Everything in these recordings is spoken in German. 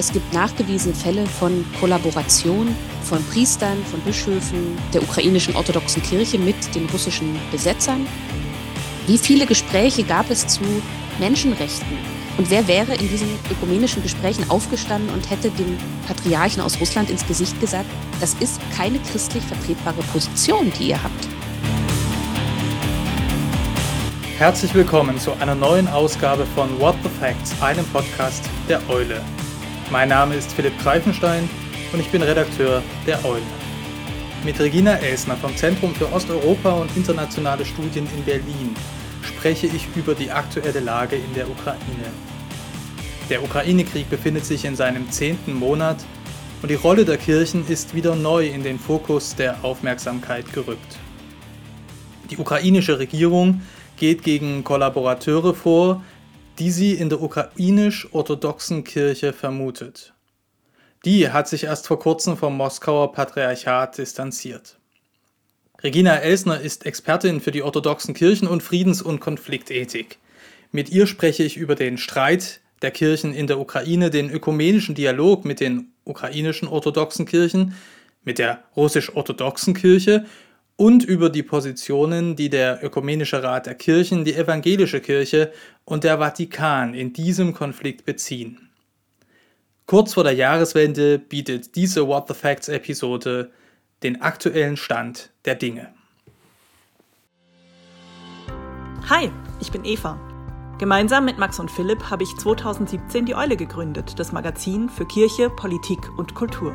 Es gibt nachgewiesene Fälle von Kollaboration von Priestern, von Bischöfen der ukrainischen orthodoxen Kirche mit den russischen Besetzern. Wie viele Gespräche gab es zu Menschenrechten? Und wer wäre in diesen ökumenischen Gesprächen aufgestanden und hätte dem Patriarchen aus Russland ins Gesicht gesagt, das ist keine christlich vertretbare Position, die ihr habt? Herzlich willkommen zu einer neuen Ausgabe von What the Facts, einem Podcast der Eule. Mein Name ist Philipp Greifenstein und ich bin Redakteur der Eule. Mit Regina Elsner vom Zentrum für Osteuropa und internationale Studien in Berlin spreche ich über die aktuelle Lage in der Ukraine. Der Ukraine-Krieg befindet sich in seinem zehnten Monat und die Rolle der Kirchen ist wieder neu in den Fokus der Aufmerksamkeit gerückt. Die ukrainische Regierung geht gegen Kollaborateure vor, die sie in der ukrainisch-orthodoxen Kirche vermutet. Die hat sich erst vor kurzem vom Moskauer Patriarchat distanziert. Regina Elsner ist Expertin für die orthodoxen Kirchen und Friedens- und Konfliktethik. Mit ihr spreche ich über den Streit der Kirchen in der Ukraine, den ökumenischen Dialog mit den ukrainischen orthodoxen Kirchen, mit der russisch-orthodoxen Kirche und über die Positionen, die der Ökumenische Rat der Kirchen, die Evangelische Kirche und der Vatikan in diesem Konflikt beziehen. Kurz vor der Jahreswende bietet diese What the Facts Episode den aktuellen Stand der Dinge. Hi, ich bin Eva. Gemeinsam mit Max und Philipp habe ich 2017 die Eule gegründet, das Magazin für Kirche, Politik und Kultur.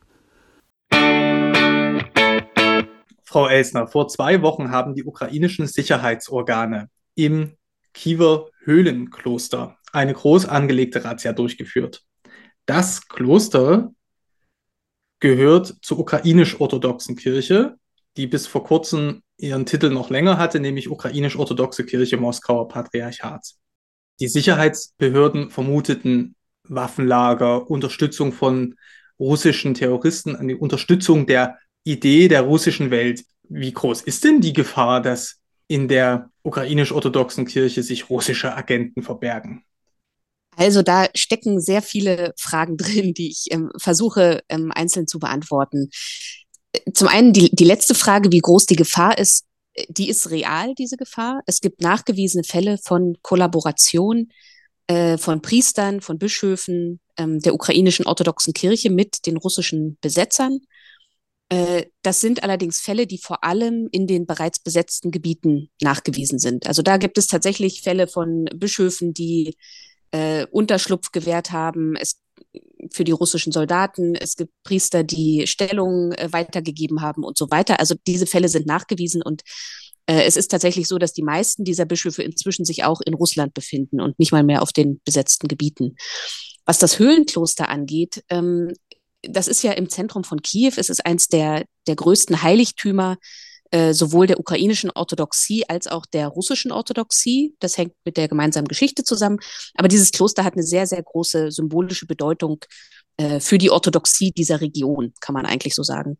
Frau Elsner, vor zwei Wochen haben die ukrainischen Sicherheitsorgane im Kiewer Höhlenkloster eine groß angelegte Razzia durchgeführt. Das Kloster gehört zur ukrainisch-orthodoxen Kirche, die bis vor kurzem ihren Titel noch länger hatte, nämlich ukrainisch-orthodoxe Kirche Moskauer Patriarchat. Die Sicherheitsbehörden vermuteten Waffenlager, Unterstützung von russischen Terroristen, eine Unterstützung der Idee der russischen Welt. Wie groß ist denn die Gefahr, dass in der ukrainisch-orthodoxen Kirche sich russische Agenten verbergen? Also da stecken sehr viele Fragen drin, die ich ähm, versuche ähm, einzeln zu beantworten. Zum einen die, die letzte Frage, wie groß die Gefahr ist, die ist real, diese Gefahr. Es gibt nachgewiesene Fälle von Kollaboration äh, von Priestern, von Bischöfen ähm, der ukrainischen orthodoxen Kirche mit den russischen Besetzern. Äh, das sind allerdings Fälle, die vor allem in den bereits besetzten Gebieten nachgewiesen sind. Also da gibt es tatsächlich Fälle von Bischöfen, die äh, Unterschlupf gewährt haben. Es für die russischen Soldaten. Es gibt Priester, die Stellungen äh, weitergegeben haben und so weiter. Also diese Fälle sind nachgewiesen und äh, es ist tatsächlich so, dass die meisten dieser Bischöfe inzwischen sich auch in Russland befinden und nicht mal mehr auf den besetzten Gebieten. Was das Höhlenkloster angeht, ähm, das ist ja im Zentrum von Kiew. Es ist eins der, der größten Heiligtümer äh, sowohl der ukrainischen Orthodoxie als auch der russischen Orthodoxie. Das hängt mit der gemeinsamen Geschichte zusammen. Aber dieses Kloster hat eine sehr, sehr große symbolische Bedeutung äh, für die Orthodoxie dieser Region, kann man eigentlich so sagen.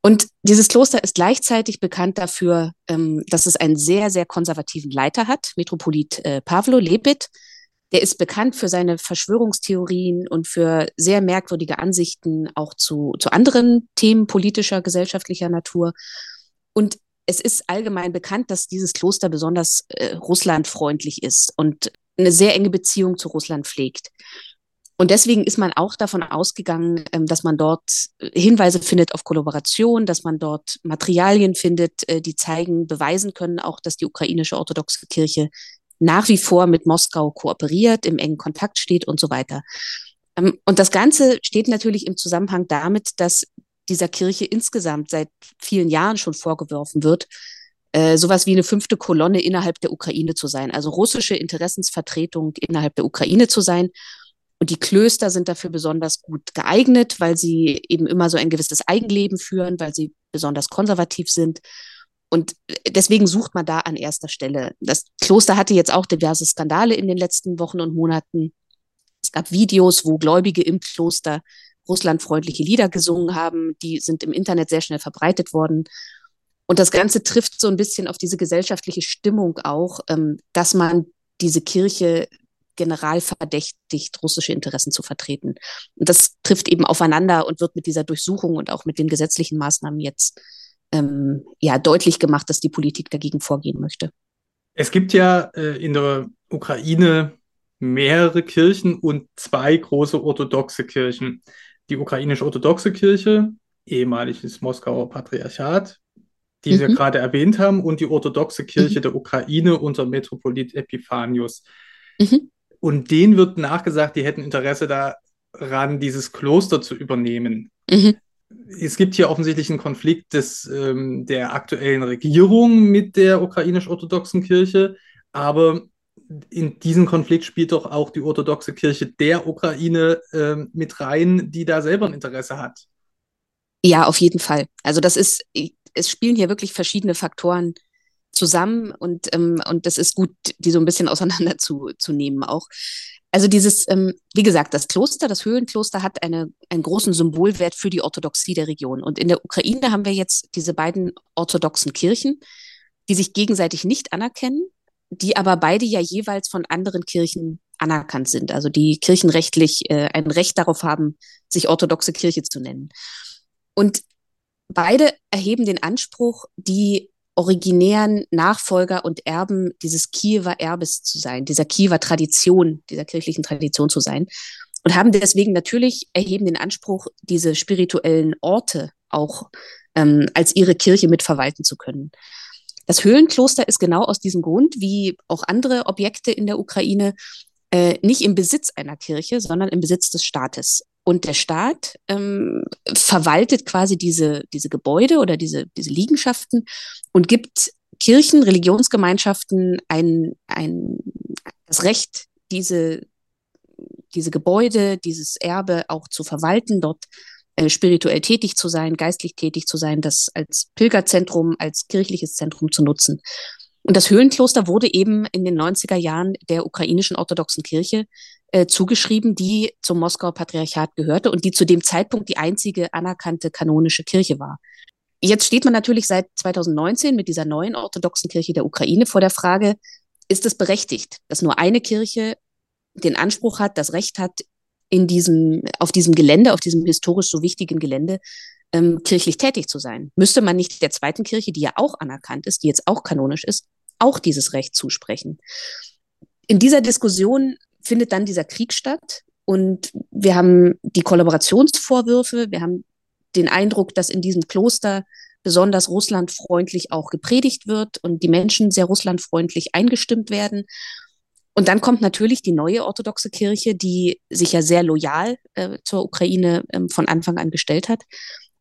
Und dieses Kloster ist gleichzeitig bekannt dafür, ähm, dass es einen sehr, sehr konservativen Leiter hat, Metropolit äh, Pavlo Lepit, der ist bekannt für seine Verschwörungstheorien und für sehr merkwürdige Ansichten auch zu, zu anderen Themen politischer, gesellschaftlicher Natur. Und es ist allgemein bekannt, dass dieses Kloster besonders äh, russlandfreundlich ist und eine sehr enge Beziehung zu Russland pflegt. Und deswegen ist man auch davon ausgegangen, ähm, dass man dort äh, Hinweise findet auf Kollaboration, dass man dort Materialien findet, äh, die zeigen, beweisen können auch, dass die ukrainische orthodoxe Kirche nach wie vor mit Moskau kooperiert, im engen Kontakt steht und so weiter. Ähm, und das Ganze steht natürlich im Zusammenhang damit, dass dieser Kirche insgesamt seit vielen Jahren schon vorgeworfen wird, äh, sowas wie eine fünfte Kolonne innerhalb der Ukraine zu sein, also russische Interessensvertretung innerhalb der Ukraine zu sein. Und die Klöster sind dafür besonders gut geeignet, weil sie eben immer so ein gewisses Eigenleben führen, weil sie besonders konservativ sind. Und deswegen sucht man da an erster Stelle. Das Kloster hatte jetzt auch diverse Skandale in den letzten Wochen und Monaten. Es gab Videos, wo Gläubige im Kloster russlandfreundliche Lieder gesungen haben. Die sind im Internet sehr schnell verbreitet worden. Und das Ganze trifft so ein bisschen auf diese gesellschaftliche Stimmung auch, ähm, dass man diese Kirche general verdächtigt, russische Interessen zu vertreten. Und das trifft eben aufeinander und wird mit dieser Durchsuchung und auch mit den gesetzlichen Maßnahmen jetzt ähm, ja deutlich gemacht, dass die Politik dagegen vorgehen möchte. Es gibt ja äh, in der Ukraine mehrere Kirchen und zwei große orthodoxe Kirchen. Die ukrainisch-orthodoxe Kirche, ehemaliges Moskauer Patriarchat, die mhm. wir gerade erwähnt haben, und die orthodoxe Kirche mhm. der Ukraine unter Metropolit Epiphanius. Mhm. Und denen wird nachgesagt, die hätten Interesse daran, dieses Kloster zu übernehmen. Mhm. Es gibt hier offensichtlich einen Konflikt des, ähm, der aktuellen Regierung mit der ukrainisch-orthodoxen Kirche, aber in diesen Konflikt spielt doch auch die orthodoxe Kirche der Ukraine äh, mit rein, die da selber ein Interesse hat. Ja, auf jeden Fall. Also das ist, es spielen hier wirklich verschiedene Faktoren zusammen und, ähm, und das ist gut, die so ein bisschen auseinanderzunehmen auch. Also dieses, ähm, wie gesagt, das Kloster, das Höhlenkloster hat eine, einen großen Symbolwert für die Orthodoxie der Region. Und in der Ukraine haben wir jetzt diese beiden orthodoxen Kirchen, die sich gegenseitig nicht anerkennen, die aber beide ja jeweils von anderen Kirchen anerkannt sind. Also die kirchenrechtlich äh, ein Recht darauf haben, sich orthodoxe Kirche zu nennen. Und beide erheben den Anspruch, die originären Nachfolger und Erben dieses Kiewer Erbes zu sein, dieser Kiewer Tradition, dieser kirchlichen Tradition zu sein. Und haben deswegen natürlich erheben den Anspruch, diese spirituellen Orte auch ähm, als ihre Kirche mitverwalten zu können. Das Höhlenkloster ist genau aus diesem Grund, wie auch andere Objekte in der Ukraine, äh, nicht im Besitz einer Kirche, sondern im Besitz des Staates. Und der Staat ähm, verwaltet quasi diese, diese Gebäude oder diese, diese Liegenschaften und gibt Kirchen, Religionsgemeinschaften ein, ein, das Recht, diese, diese Gebäude, dieses Erbe auch zu verwalten, dort äh, spirituell tätig zu sein, geistlich tätig zu sein, das als Pilgerzentrum, als kirchliches Zentrum zu nutzen. Und das Höhlenkloster wurde eben in den 90er Jahren der ukrainischen orthodoxen Kirche äh, zugeschrieben, die zum Moskauer Patriarchat gehörte und die zu dem Zeitpunkt die einzige anerkannte kanonische Kirche war. Jetzt steht man natürlich seit 2019 mit dieser neuen orthodoxen Kirche der Ukraine vor der Frage, ist es berechtigt, dass nur eine Kirche den Anspruch hat, das Recht hat, in diesem, auf diesem Gelände, auf diesem historisch so wichtigen Gelände, ähm, kirchlich tätig zu sein? Müsste man nicht der zweiten Kirche, die ja auch anerkannt ist, die jetzt auch kanonisch ist, auch dieses Recht zusprechen? In dieser Diskussion findet dann dieser Krieg statt. Und wir haben die Kollaborationsvorwürfe, wir haben den Eindruck, dass in diesem Kloster besonders russlandfreundlich auch gepredigt wird und die Menschen sehr russlandfreundlich eingestimmt werden. Und dann kommt natürlich die neue orthodoxe Kirche, die sich ja sehr loyal äh, zur Ukraine äh, von Anfang an gestellt hat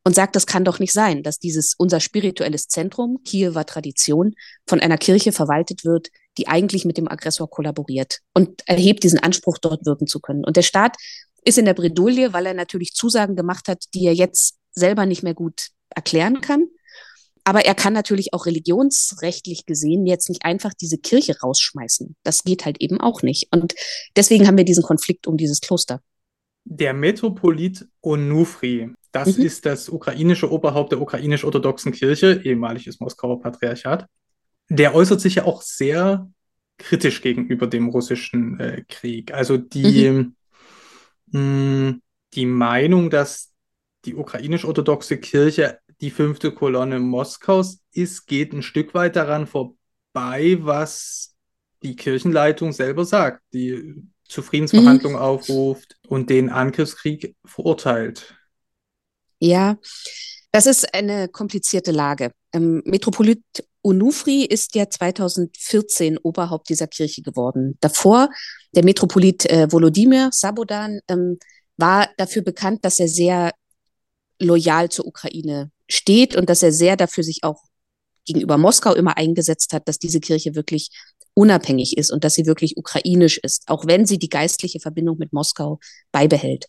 und sagt, das kann doch nicht sein, dass dieses unser spirituelles Zentrum, Kiewer Tradition, von einer Kirche verwaltet wird, die eigentlich mit dem Aggressor kollaboriert und erhebt diesen Anspruch, dort wirken zu können. Und der Staat ist in der Bredouille, weil er natürlich Zusagen gemacht hat, die er jetzt selber nicht mehr gut erklären kann. Aber er kann natürlich auch religionsrechtlich gesehen jetzt nicht einfach diese Kirche rausschmeißen. Das geht halt eben auch nicht. Und deswegen haben wir diesen Konflikt um dieses Kloster. Der Metropolit Onufri, das mhm. ist das ukrainische Oberhaupt der ukrainisch-orthodoxen Kirche, ehemaliges Moskauer Patriarchat der äußert sich ja auch sehr kritisch gegenüber dem russischen äh, Krieg. Also die, mhm. mh, mm, die Meinung, dass die ukrainisch-orthodoxe Kirche die fünfte Kolonne Moskaus ist, geht ein Stück weit daran vorbei, was die Kirchenleitung selber sagt, die zu Friedensverhandlungen mhm. aufruft und den Angriffskrieg verurteilt. Ja, das ist eine komplizierte Lage. Ähm, Metropolit Onufri ist ja 2014 Oberhaupt dieser Kirche geworden. Davor, der Metropolit äh, Volodymyr Sabodan, ähm, war dafür bekannt, dass er sehr loyal zur Ukraine steht und dass er sehr dafür sich auch gegenüber Moskau immer eingesetzt hat, dass diese Kirche wirklich unabhängig ist und dass sie wirklich ukrainisch ist, auch wenn sie die geistliche Verbindung mit Moskau beibehält.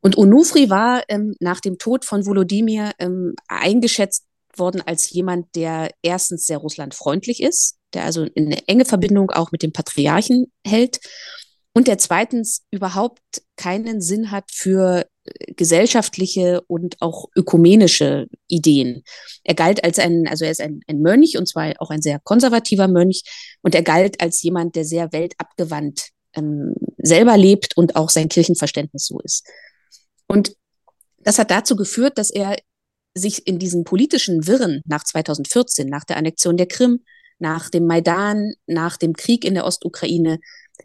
Und Onufri war ähm, nach dem Tod von Volodymyr ähm, eingeschätzt worden als jemand, der erstens sehr russlandfreundlich ist, der also eine enge Verbindung auch mit dem Patriarchen hält und der zweitens überhaupt keinen Sinn hat für äh, gesellschaftliche und auch ökumenische Ideen. Er galt als ein, also er ist ein, ein Mönch und zwar auch ein sehr konservativer Mönch und er galt als jemand, der sehr weltabgewandt ähm, selber lebt und auch sein Kirchenverständnis so ist. Und das hat dazu geführt, dass er sich in diesen politischen Wirren nach 2014, nach der Annexion der Krim, nach dem Maidan, nach dem Krieg in der Ostukraine,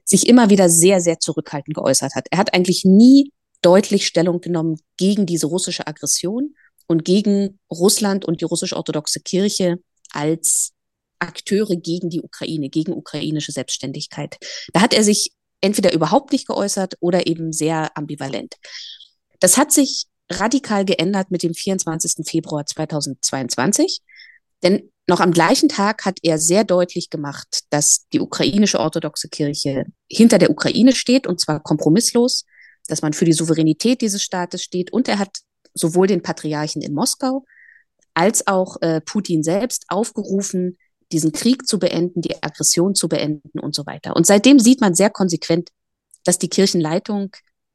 sich immer wieder sehr, sehr zurückhaltend geäußert hat. Er hat eigentlich nie deutlich Stellung genommen gegen diese russische Aggression und gegen Russland und die russisch-orthodoxe Kirche als Akteure gegen die Ukraine, gegen ukrainische Selbstständigkeit. Da hat er sich entweder überhaupt nicht geäußert oder eben sehr ambivalent. Das hat sich radikal geändert mit dem 24. Februar 2022. Denn noch am gleichen Tag hat er sehr deutlich gemacht, dass die ukrainische orthodoxe Kirche hinter der Ukraine steht und zwar kompromisslos, dass man für die Souveränität dieses Staates steht und er hat sowohl den Patriarchen in Moskau als auch äh, Putin selbst aufgerufen, diesen Krieg zu beenden, die Aggression zu beenden und so weiter. Und seitdem sieht man sehr konsequent, dass die Kirchenleitung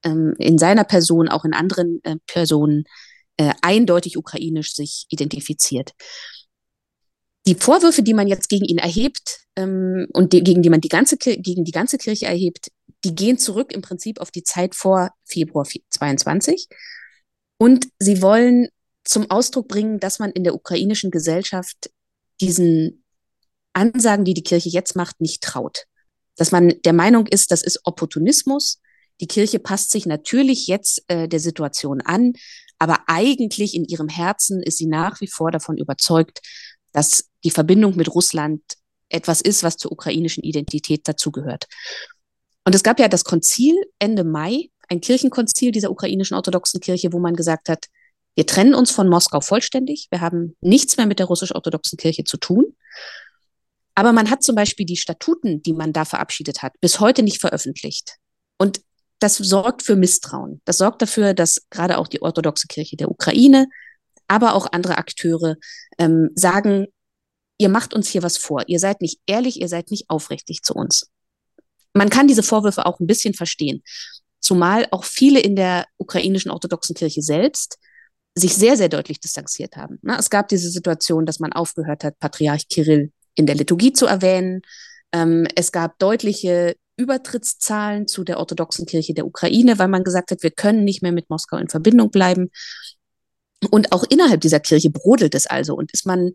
ähm, in seiner Person, auch in anderen äh, Personen, äh, eindeutig ukrainisch sich identifiziert die Vorwürfe, die man jetzt gegen ihn erhebt ähm, und die, gegen die man die ganze, gegen die ganze Kirche erhebt, die gehen zurück im Prinzip auf die Zeit vor Februar 22. Und sie wollen zum Ausdruck bringen, dass man in der ukrainischen Gesellschaft diesen Ansagen, die die Kirche jetzt macht, nicht traut. Dass man der Meinung ist, das ist Opportunismus. Die Kirche passt sich natürlich jetzt äh, der Situation an, aber eigentlich in ihrem Herzen ist sie nach wie vor davon überzeugt, dass die Verbindung mit Russland etwas ist, was zur ukrainischen Identität dazugehört. Und es gab ja das Konzil Ende Mai, ein Kirchenkonzil dieser ukrainischen orthodoxen Kirche, wo man gesagt hat, wir trennen uns von Moskau vollständig, wir haben nichts mehr mit der russisch-orthodoxen Kirche zu tun. Aber man hat zum Beispiel die Statuten, die man da verabschiedet hat, bis heute nicht veröffentlicht. Und das sorgt für Misstrauen. Das sorgt dafür, dass gerade auch die orthodoxe Kirche der Ukraine aber auch andere Akteure ähm, sagen, ihr macht uns hier was vor, ihr seid nicht ehrlich, ihr seid nicht aufrichtig zu uns. Man kann diese Vorwürfe auch ein bisschen verstehen, zumal auch viele in der ukrainischen orthodoxen Kirche selbst sich sehr, sehr deutlich distanziert haben. Na, es gab diese Situation, dass man aufgehört hat, Patriarch Kirill in der Liturgie zu erwähnen. Ähm, es gab deutliche Übertrittszahlen zu der orthodoxen Kirche der Ukraine, weil man gesagt hat, wir können nicht mehr mit Moskau in Verbindung bleiben. Und auch innerhalb dieser Kirche brodelt es also und ist man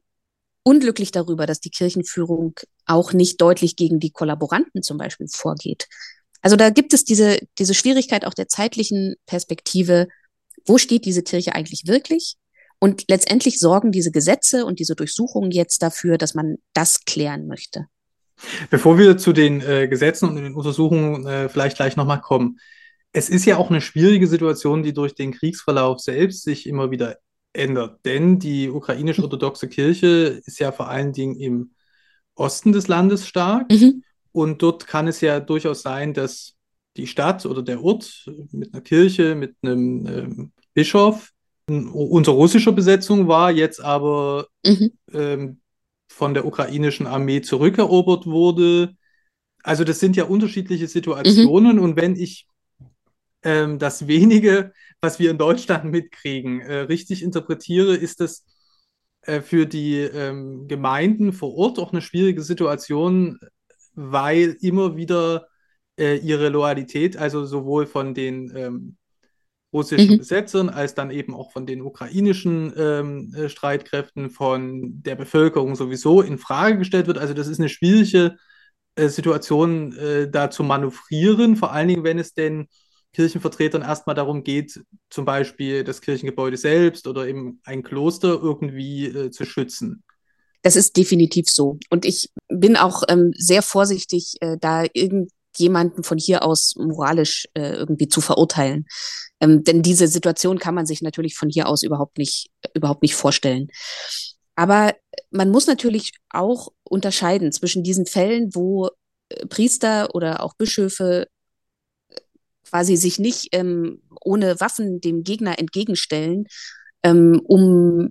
unglücklich darüber, dass die Kirchenführung auch nicht deutlich gegen die Kollaboranten zum Beispiel vorgeht. Also da gibt es diese, diese Schwierigkeit auch der zeitlichen Perspektive. Wo steht diese Kirche eigentlich wirklich? Und letztendlich sorgen diese Gesetze und diese Durchsuchungen jetzt dafür, dass man das klären möchte. Bevor wir zu den äh, Gesetzen und den Untersuchungen äh, vielleicht gleich nochmal kommen, es ist ja auch eine schwierige Situation, die durch den Kriegsverlauf selbst sich immer wieder ändert. Denn die ukrainisch-orthodoxe Kirche ist ja vor allen Dingen im Osten des Landes stark. Mhm. Und dort kann es ja durchaus sein, dass die Stadt oder der Ort mit einer Kirche, mit einem ähm, Bischof unter russischer Besetzung war, jetzt aber mhm. ähm, von der ukrainischen Armee zurückerobert wurde. Also das sind ja unterschiedliche Situationen. Mhm. Und wenn ich ähm, das wenige, was wir in Deutschland mitkriegen, äh, richtig interpretiere, ist das äh, für die ähm, Gemeinden vor Ort auch eine schwierige Situation, weil immer wieder äh, ihre Loyalität, also sowohl von den ähm, russischen mhm. Besetzern als dann eben auch von den ukrainischen ähm, äh, Streitkräften, von der Bevölkerung sowieso in Frage gestellt wird. Also das ist eine schwierige äh, Situation, äh, da zu manövrieren, vor allen Dingen, wenn es denn Kirchenvertretern erstmal darum geht, zum Beispiel das Kirchengebäude selbst oder eben ein Kloster irgendwie äh, zu schützen. Das ist definitiv so. Und ich bin auch ähm, sehr vorsichtig, äh, da irgendjemanden von hier aus moralisch äh, irgendwie zu verurteilen. Ähm, denn diese Situation kann man sich natürlich von hier aus überhaupt nicht, überhaupt nicht vorstellen. Aber man muss natürlich auch unterscheiden zwischen diesen Fällen, wo äh, Priester oder auch Bischöfe äh, quasi sich nicht ähm, ohne Waffen dem Gegner entgegenstellen, ähm, um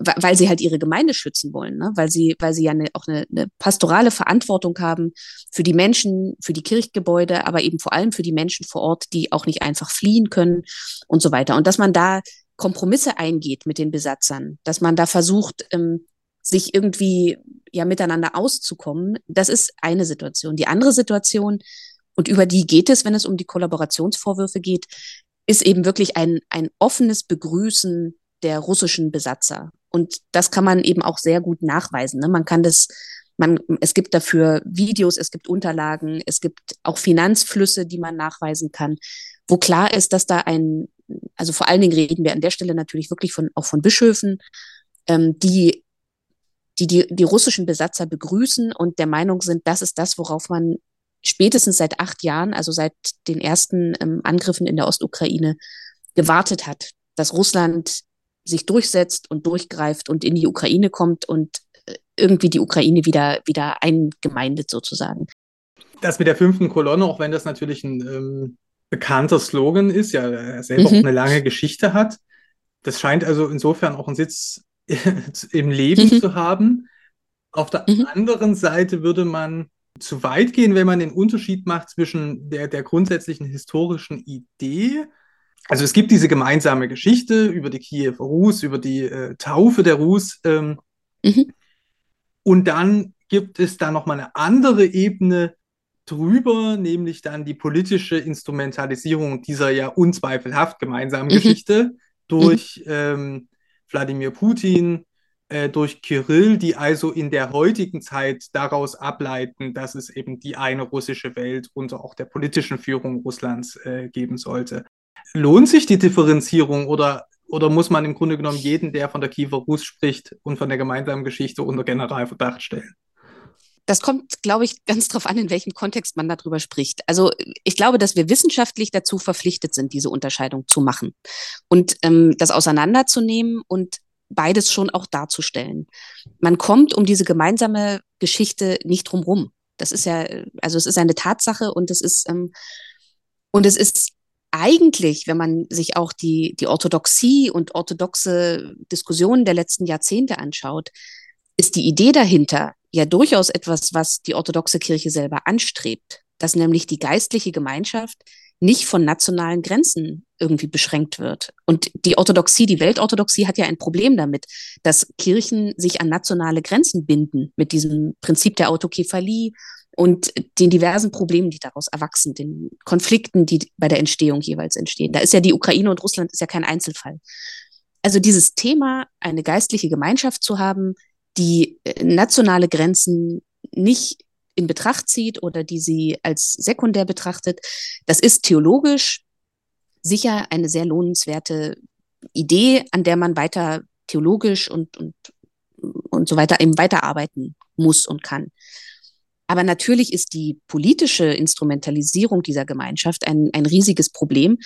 weil sie halt ihre Gemeinde schützen wollen, ne? weil sie, weil sie ja eine, auch eine, eine pastorale Verantwortung haben für die Menschen, für die Kirchgebäude, aber eben vor allem für die Menschen vor Ort, die auch nicht einfach fliehen können und so weiter. Und dass man da Kompromisse eingeht mit den Besatzern, dass man da versucht, ähm, sich irgendwie ja miteinander auszukommen, das ist eine Situation. Die andere Situation, und über die geht es, wenn es um die Kollaborationsvorwürfe geht, ist eben wirklich ein, ein offenes Begrüßen der russischen Besatzer. Und das kann man eben auch sehr gut nachweisen. Ne? Man kann das, man, es gibt dafür Videos, es gibt Unterlagen, es gibt auch Finanzflüsse, die man nachweisen kann, wo klar ist, dass da ein, also vor allen Dingen reden wir an der Stelle natürlich wirklich von, auch von Bischöfen, ähm, die, die, die die russischen Besatzer begrüßen und der Meinung sind, das ist das, worauf man spätestens seit acht Jahren, also seit den ersten ähm, Angriffen in der Ostukraine, gewartet hat, dass Russland sich durchsetzt und durchgreift und in die Ukraine kommt und äh, irgendwie die Ukraine wieder, wieder eingemeindet sozusagen. Das mit der fünften Kolonne, auch wenn das natürlich ein ähm, bekannter Slogan ist, ja selber mhm. auch eine lange Geschichte hat, das scheint also insofern auch einen Sitz im Leben mhm. zu haben. Auf der mhm. anderen Seite würde man zu weit gehen, wenn man den Unterschied macht zwischen der, der grundsätzlichen historischen Idee also es gibt diese gemeinsame Geschichte über die Kiewer Rus, über die äh, Taufe der Rus. Ähm, mhm. Und dann gibt es da nochmal eine andere Ebene drüber, nämlich dann die politische Instrumentalisierung dieser ja unzweifelhaft gemeinsamen mhm. Geschichte durch mhm. ähm, Wladimir Putin, äh, durch Kirill, die also in der heutigen Zeit daraus ableiten, dass es eben die eine russische Welt unter auch der politischen Führung Russlands äh, geben sollte lohnt sich die Differenzierung oder, oder muss man im Grunde genommen jeden, der von der Kiefer Rus spricht und von der gemeinsamen Geschichte unter Generalverdacht stellen? Das kommt, glaube ich, ganz drauf an, in welchem Kontext man darüber spricht. Also ich glaube, dass wir wissenschaftlich dazu verpflichtet sind, diese Unterscheidung zu machen und ähm, das auseinanderzunehmen und beides schon auch darzustellen. Man kommt um diese gemeinsame Geschichte nicht drumrum. Das ist ja, also es ist eine Tatsache und es ist ähm, und es ist eigentlich, wenn man sich auch die, die Orthodoxie und orthodoxe Diskussionen der letzten Jahrzehnte anschaut, ist die Idee dahinter ja durchaus etwas, was die orthodoxe Kirche selber anstrebt, dass nämlich die geistliche Gemeinschaft nicht von nationalen Grenzen irgendwie beschränkt wird. Und die Orthodoxie, die Weltorthodoxie hat ja ein Problem damit, dass Kirchen sich an nationale Grenzen binden mit diesem Prinzip der Autokephalie und den diversen Problemen, die daraus erwachsen, den Konflikten, die bei der Entstehung jeweils entstehen. Da ist ja die Ukraine und Russland ist ja kein Einzelfall. Also dieses Thema, eine geistliche Gemeinschaft zu haben, die äh, nationale Grenzen nicht in Betracht zieht oder die sie als sekundär betrachtet, das ist theologisch sicher eine sehr lohnenswerte Idee, an der man weiter theologisch und, und, und so weiter eben weiterarbeiten muss und kann. Aber natürlich ist die politische Instrumentalisierung dieser Gemeinschaft ein, ein riesiges Problem.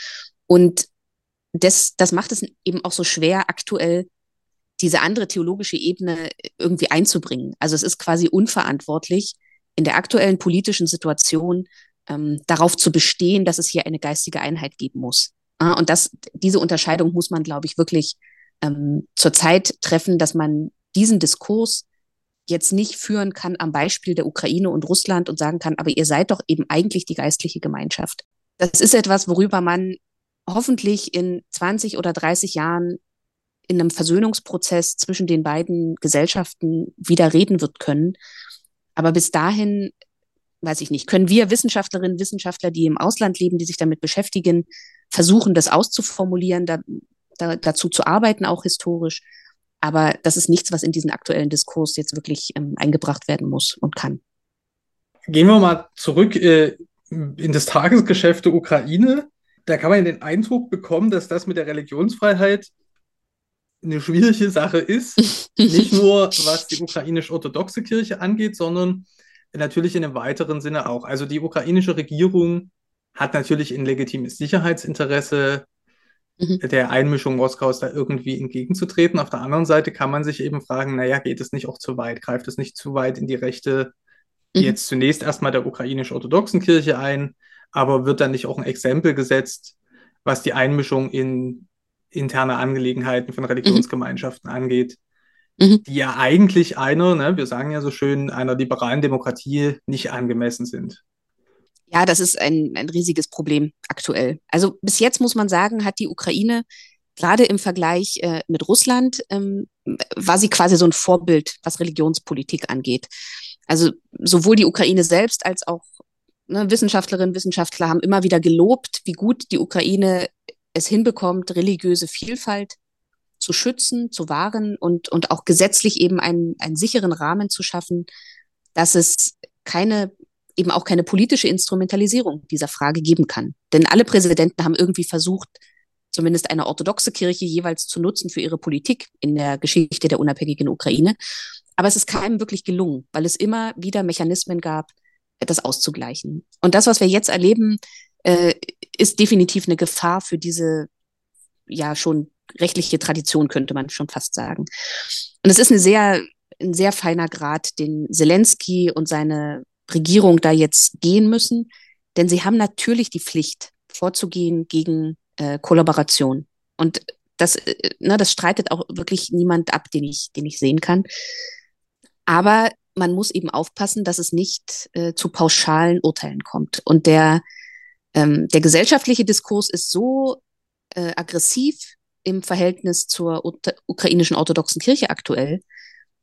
Und das, das macht es eben auch so schwer, aktuell diese andere theologische Ebene irgendwie einzubringen. Also es ist quasi unverantwortlich, in der aktuellen politischen Situation ähm, darauf zu bestehen, dass es hier eine geistige Einheit geben muss. Ah, und das, diese Unterscheidung muss man, glaube ich, wirklich ähm, zurzeit treffen, dass man diesen Diskurs jetzt nicht führen kann am Beispiel der Ukraine und Russland und sagen kann, aber ihr seid doch eben eigentlich die geistliche Gemeinschaft. Das ist etwas, worüber man hoffentlich in 20 oder 30 Jahren in einem Versöhnungsprozess zwischen den beiden Gesellschaften wieder reden wird können. Aber bis dahin, weiß ich nicht, können wir Wissenschaftlerinnen, Wissenschaftler, die im Ausland leben, die sich damit beschäftigen, versuchen, das auszuformulieren, da, da, dazu zu arbeiten, auch historisch. Aber das ist nichts, was in diesen aktuellen Diskurs jetzt wirklich ähm, eingebracht werden muss und kann. Gehen wir mal zurück äh, in das Tagesgeschäft der Ukraine. Da kann man den Eindruck bekommen, dass das mit der Religionsfreiheit eine schwierige Sache ist. Nicht nur was die ukrainisch-orthodoxe Kirche angeht, sondern natürlich in einem weiteren Sinne auch. Also die ukrainische Regierung hat natürlich ein legitimes Sicherheitsinteresse mhm. der Einmischung Moskaus da irgendwie entgegenzutreten. Auf der anderen Seite kann man sich eben fragen, naja, geht es nicht auch zu weit? Greift es nicht zu weit in die Rechte mhm. jetzt zunächst erstmal der ukrainisch-orthodoxen Kirche ein, aber wird dann nicht auch ein Exempel gesetzt, was die Einmischung in interne Angelegenheiten von Religionsgemeinschaften mhm. angeht, mhm. die ja eigentlich einer, ne, wir sagen ja so schön, einer liberalen Demokratie nicht angemessen sind. Ja, das ist ein, ein riesiges Problem aktuell. Also bis jetzt muss man sagen, hat die Ukraine gerade im Vergleich äh, mit Russland, ähm, war sie quasi so ein Vorbild, was Religionspolitik angeht. Also sowohl die Ukraine selbst als auch ne, Wissenschaftlerinnen, Wissenschaftler haben immer wieder gelobt, wie gut die Ukraine es hinbekommt, religiöse Vielfalt zu schützen, zu wahren und, und auch gesetzlich eben einen, einen sicheren Rahmen zu schaffen, dass es keine eben auch keine politische Instrumentalisierung dieser Frage geben kann. Denn alle Präsidenten haben irgendwie versucht, zumindest eine orthodoxe Kirche jeweils zu nutzen für ihre Politik in der Geschichte der unabhängigen Ukraine. Aber es ist keinem wirklich gelungen, weil es immer wieder Mechanismen gab, das auszugleichen. Und das, was wir jetzt erleben, äh, ist definitiv eine Gefahr für diese ja schon rechtliche Tradition, könnte man schon fast sagen. Und es ist eine sehr, ein sehr feiner Grad, den Zelensky und seine Regierung da jetzt gehen müssen, denn sie haben natürlich die Pflicht, vorzugehen gegen äh, Kollaboration. Und das, äh, ne, das streitet auch wirklich niemand ab, den ich, den ich sehen kann. Aber man muss eben aufpassen, dass es nicht äh, zu pauschalen Urteilen kommt. Und der, ähm, der gesellschaftliche Diskurs ist so äh, aggressiv im Verhältnis zur ukrainischen orthodoxen Kirche aktuell,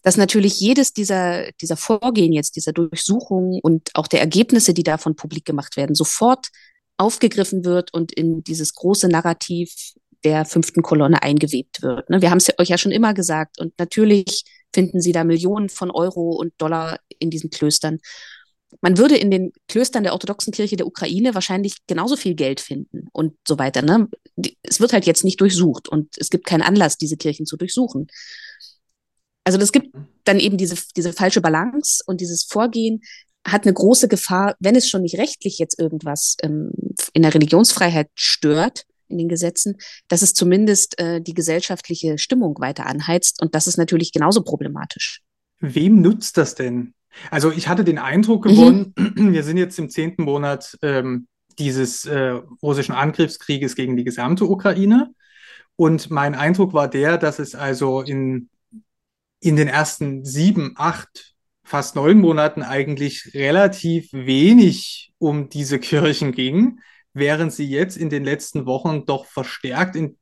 dass natürlich jedes dieser, dieser Vorgehen jetzt, dieser Durchsuchungen und auch der Ergebnisse, die davon publik gemacht werden, sofort aufgegriffen wird und in dieses große Narrativ der fünften Kolonne eingewebt wird. Ne? Wir haben es euch ja schon immer gesagt und natürlich finden sie da Millionen von Euro und Dollar in diesen Klöstern. Man würde in den Klöstern der orthodoxen Kirche der Ukraine wahrscheinlich genauso viel Geld finden und so weiter. Ne? Es wird halt jetzt nicht durchsucht und es gibt keinen Anlass, diese Kirchen zu durchsuchen. Also es gibt dann eben diese, diese falsche Balance und dieses Vorgehen hat eine große Gefahr, wenn es schon nicht rechtlich jetzt irgendwas ähm, in der Religionsfreiheit stört, in den Gesetzen, dass es zumindest äh, die gesellschaftliche Stimmung weiter anheizt. Und das ist natürlich genauso problematisch. Wem nutzt das denn? Also ich hatte den Eindruck mhm. gewonnen, mhm. wir sind jetzt im zehnten Monat ähm, dieses äh, russischen Angriffskrieges gegen die gesamte Ukraine. Und mein Eindruck war der, dass es also in in den ersten sieben, acht, fast neun Monaten eigentlich relativ wenig um diese Kirchen ging, während sie jetzt in den letzten Wochen doch verstärkt in